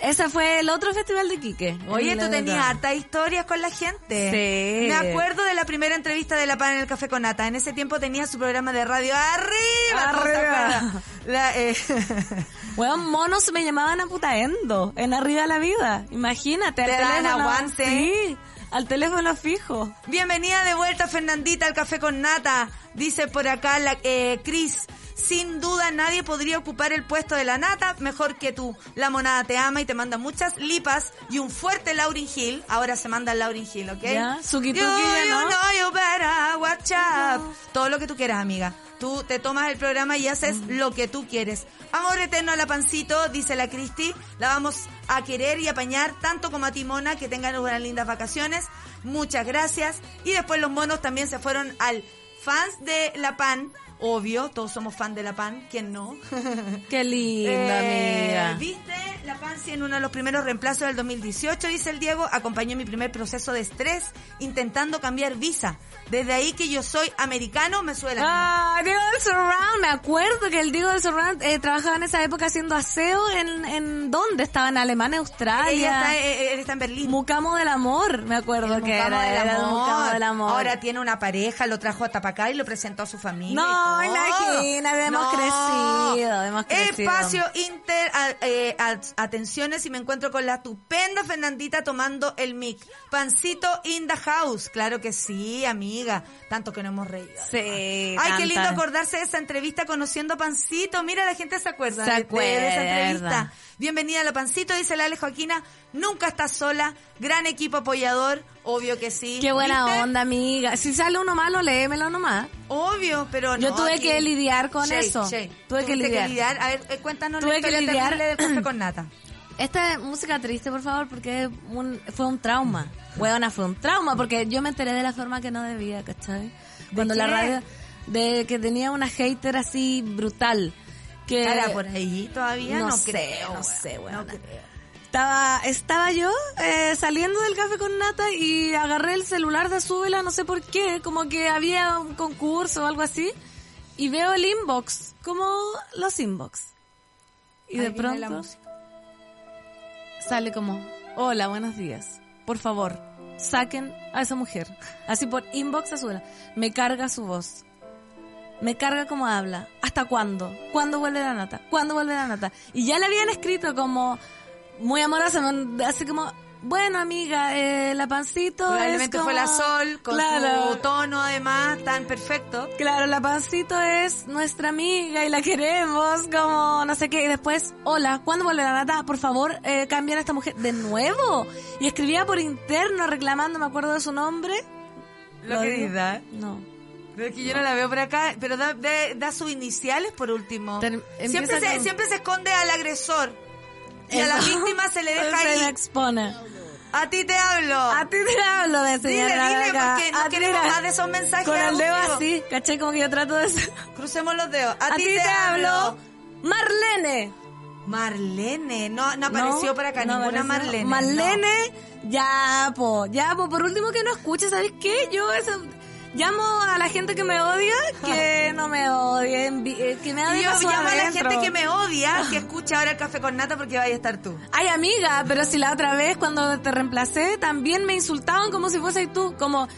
Ese fue el otro festival de Quique. Oye, tú tenías hartas historias con la gente. Sí. Me acuerdo de la primera entrevista de La Pan en el Café con Nata. En ese tiempo tenía su programa de radio arriba. ¿tú se Arriba. La, eh, Weón, monos me llamaban a putaendo en Arriba la Vida. Imagínate, al Te dan teléfono. aguante. Sí, al teléfono fijo. Bienvenida de vuelta, Fernandita, al Café con Nata. Dice por acá la eh, Cris. Sin duda nadie podría ocupar el puesto de la nata mejor que tú. La monada te ama y te manda muchas lipas y un fuerte Lauryn Hill. Ahora se manda el Lauryn Hill, ¿ok? Ya, Suki You, ya, you ¿no? know you better watch up. Todo lo que tú quieras, amiga. Tú te tomas el programa y haces lo que tú quieres. Amor eterno a la pancito, dice la Cristi. La vamos a querer y apañar tanto como a ti, Mona. Que tengan unas lindas vacaciones. Muchas gracias. Y después los monos también se fueron al fans de La Pan. Obvio, todos somos fan de La Pan. ¿Quién no? Qué linda, Eh, amiga. ¿Viste? La Pansy en uno de los primeros reemplazos del 2018, dice el Diego, acompañó mi primer proceso de estrés intentando cambiar visa. Desde ahí que yo soy americano, me suena. Ah, Diego del Surround, me acuerdo que el Diego del Surround eh, trabajaba en esa época haciendo aseo en, en ¿dónde? Estaba en Alemania, Australia. Ella está, eh, él está en Berlín. Mucamo del amor, me acuerdo El que Mucamo era, del era el amor. Mucamo del amor. Ahora tiene una pareja, lo trajo hasta para acá y lo presentó a su familia. No, todo. imagínate, hemos crecido, hemos crecido. Espacio Inter, a- eh, a- atenciones y me encuentro con la estupenda Fernandita tomando el mic. Pancito in the house. Claro que sí, amiga. Tanto que no hemos reído. Sí, Ay, tanta. qué lindo acordarse de esa entrevista conociendo a Pancito. Mira, la gente se acuerda Se de- de, esa acuerda. entrevista. Bienvenida a la Pancito, dice la Ale Joaquina. Nunca estás sola. Gran equipo apoyador. Obvio que sí. Qué buena ¿Viste? onda, amiga. Si sale uno malo, léemelo nomás. Obvio, pero Yo no, tuve aquí- que lidiar con Shay, eso. Shay, Tuve que tuviste lidiar. A ver, eh, cuéntanos Tuve la que historia lidiar. de café con nata. esta es música triste, por favor, porque un- fue un trauma. Weona, fue un trauma, porque yo me enteré de la forma que no debía, ¿cachai? Cuando la radio, de que tenía una hater así brutal. Que ¿Estará por ahí todavía? No, sé, creo. no weón. sé, weona. No creo. Estaba, estaba yo eh, saliendo del café con nata y agarré el celular de Súbela, no sé por qué, como que había un concurso o algo así, y veo el inbox, como los inbox. Y Ahí de la pronto música. sale como, hola, buenos días, por favor, saquen a esa mujer. Así por inbox a Súbela. Me carga su voz. Me carga cómo habla. ¿Hasta cuándo? ¿Cuándo vuelve la nata? ¿Cuándo vuelve la nata? Y ya le habían escrito como muy amorosa, así como, bueno amiga, eh, la pancito Probablemente es fue como- la Sol, con Claro. su tono además tan perfecto. Claro, la pancito es nuestra amiga y la queremos, como no sé qué. Y después, hola, ¿cuándo vuelve la nata? Por favor, eh, cambien a esta mujer de nuevo. Y escribía por interno reclamando, me acuerdo de su nombre. Lo digo? querida. No. Es que yo no la veo por acá, pero da, da- da sus iniciales por último. Ter- siempre, se, con- siempre se esconde al agresor. Y a la Eso. víctima se le deja Se ahí. expone. A ti te hablo. A ti te hablo de Dile, señora dile, acá. porque no queremos más de esos mensajes. Con el dedo así, caché como que yo trato de... Crucemos los dedos. A, A ti te hablo. Marlene. Marlene. No, no apareció No, por acá no ninguna. Marlene. Marlene, ya, po, ya, po. Por último que no escuche, ¿sabes qué? Yo eso, llamo a la gente que me odia, que no me odie, envi- eh, que me odie yo llamo a la gente que me odia, que escucha ahora el café con nata porque vaya a estar tú. Ay, amiga, pero si la otra vez cuando te reemplacé también me insultaban como si fuese tú, como...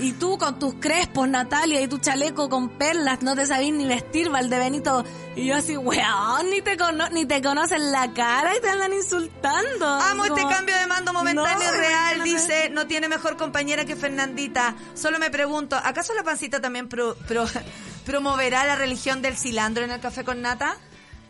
Y tú con tus crespos, Natalia, y tu chaleco con perlas, no te sabís ni vestir, Valdebenito. Y yo así, weón, ni te, cono ni te conocen la cara y te andan insultando. Amo este cambio de mando momentáneo No, real, no, no. dice, no tiene mejor compañera que Fernandita. Solo me pregunto, ¿acaso la pancita también pro- pro- promoverá la religión del cilantro en el café con nata?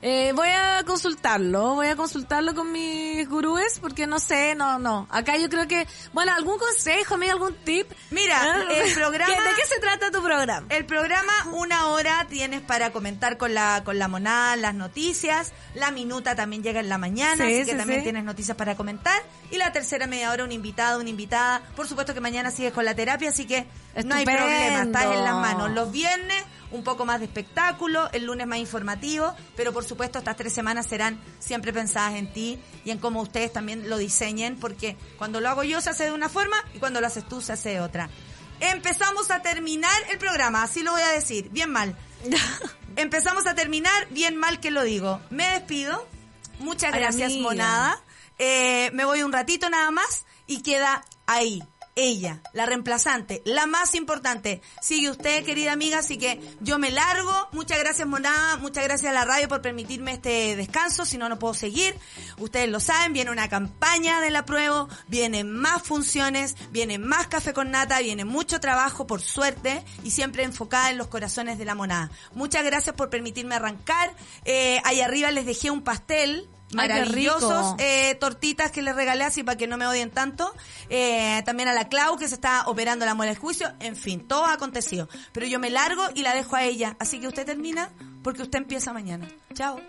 Eh, voy a consultarlo, voy a consultarlo con mis gurúes porque no sé, no, no. Acá yo creo que, bueno, algún consejo, amigo, algún tip. Mira, Ah, el programa- ¿Qué- ¿De qué se trata tu programa? El programa, una hora tienes para comentar con la, con la monada las noticias. La minuta también llega en la mañana, Sí, así que sí, también sí. tienes noticias para comentar. Y la tercera media hora, un invitado, una invitada. Por supuesto que mañana sigues con la terapia, así que no hay problema, estás en las manos. Los viernes, un poco más de espectáculo, el lunes más informativo, pero por supuesto estas tres semanas serán siempre pensadas en ti y en cómo ustedes también lo diseñen, porque cuando lo hago yo se hace de una forma y cuando lo haces tú se hace de otra. Empezamos a terminar el programa, así lo voy a decir, bien mal. Empezamos a terminar, bien mal que lo digo. Me despido. Muchas gracias, amiga. monada. Eh, me voy un ratito nada más y queda ahí. Ella, la reemplazante, la más importante. Sigue usted, querida amiga, así que yo me largo. Muchas gracias, Monada. Muchas gracias a la radio por permitirme este descanso. Si no, no puedo seguir. Ustedes lo saben, viene una campaña de la prueba, vienen más funciones, viene más café con nata, viene mucho trabajo, por suerte, y siempre enfocada en los corazones de la monada. Muchas gracias por permitirme arrancar. Eh, ahí arriba les dejé un pastel maravillosos eh, tortitas que les regalé así para que no me odien tanto. Eh, también a la Clau que se está operando la muela del juicio. En fin, todo ha acontecido. Pero yo me largo y la dejo a ella. Así que usted termina porque usted empieza mañana. Chao.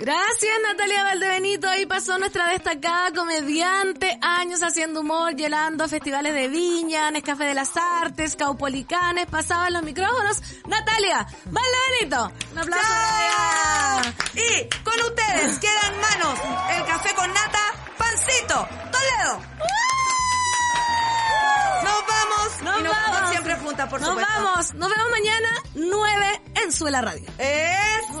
Gracias Natalia Valdebenito, ahí pasó nuestra destacada comediante, años haciendo humor, llenando festivales de viña, Nescafé de las Artes, Caupolicanes, pasaba en los micrófonos, Natalia Valdebenito. Un aplauso. ¡Chao! Y con ustedes queda en manos el café con nata, pancito, Toledo. Nos vamos. Nos y nos vamos. vamos siempre juntas, por Nos supuesto. vamos, nos vemos mañana 9 en Suela Radio. ¡Eso!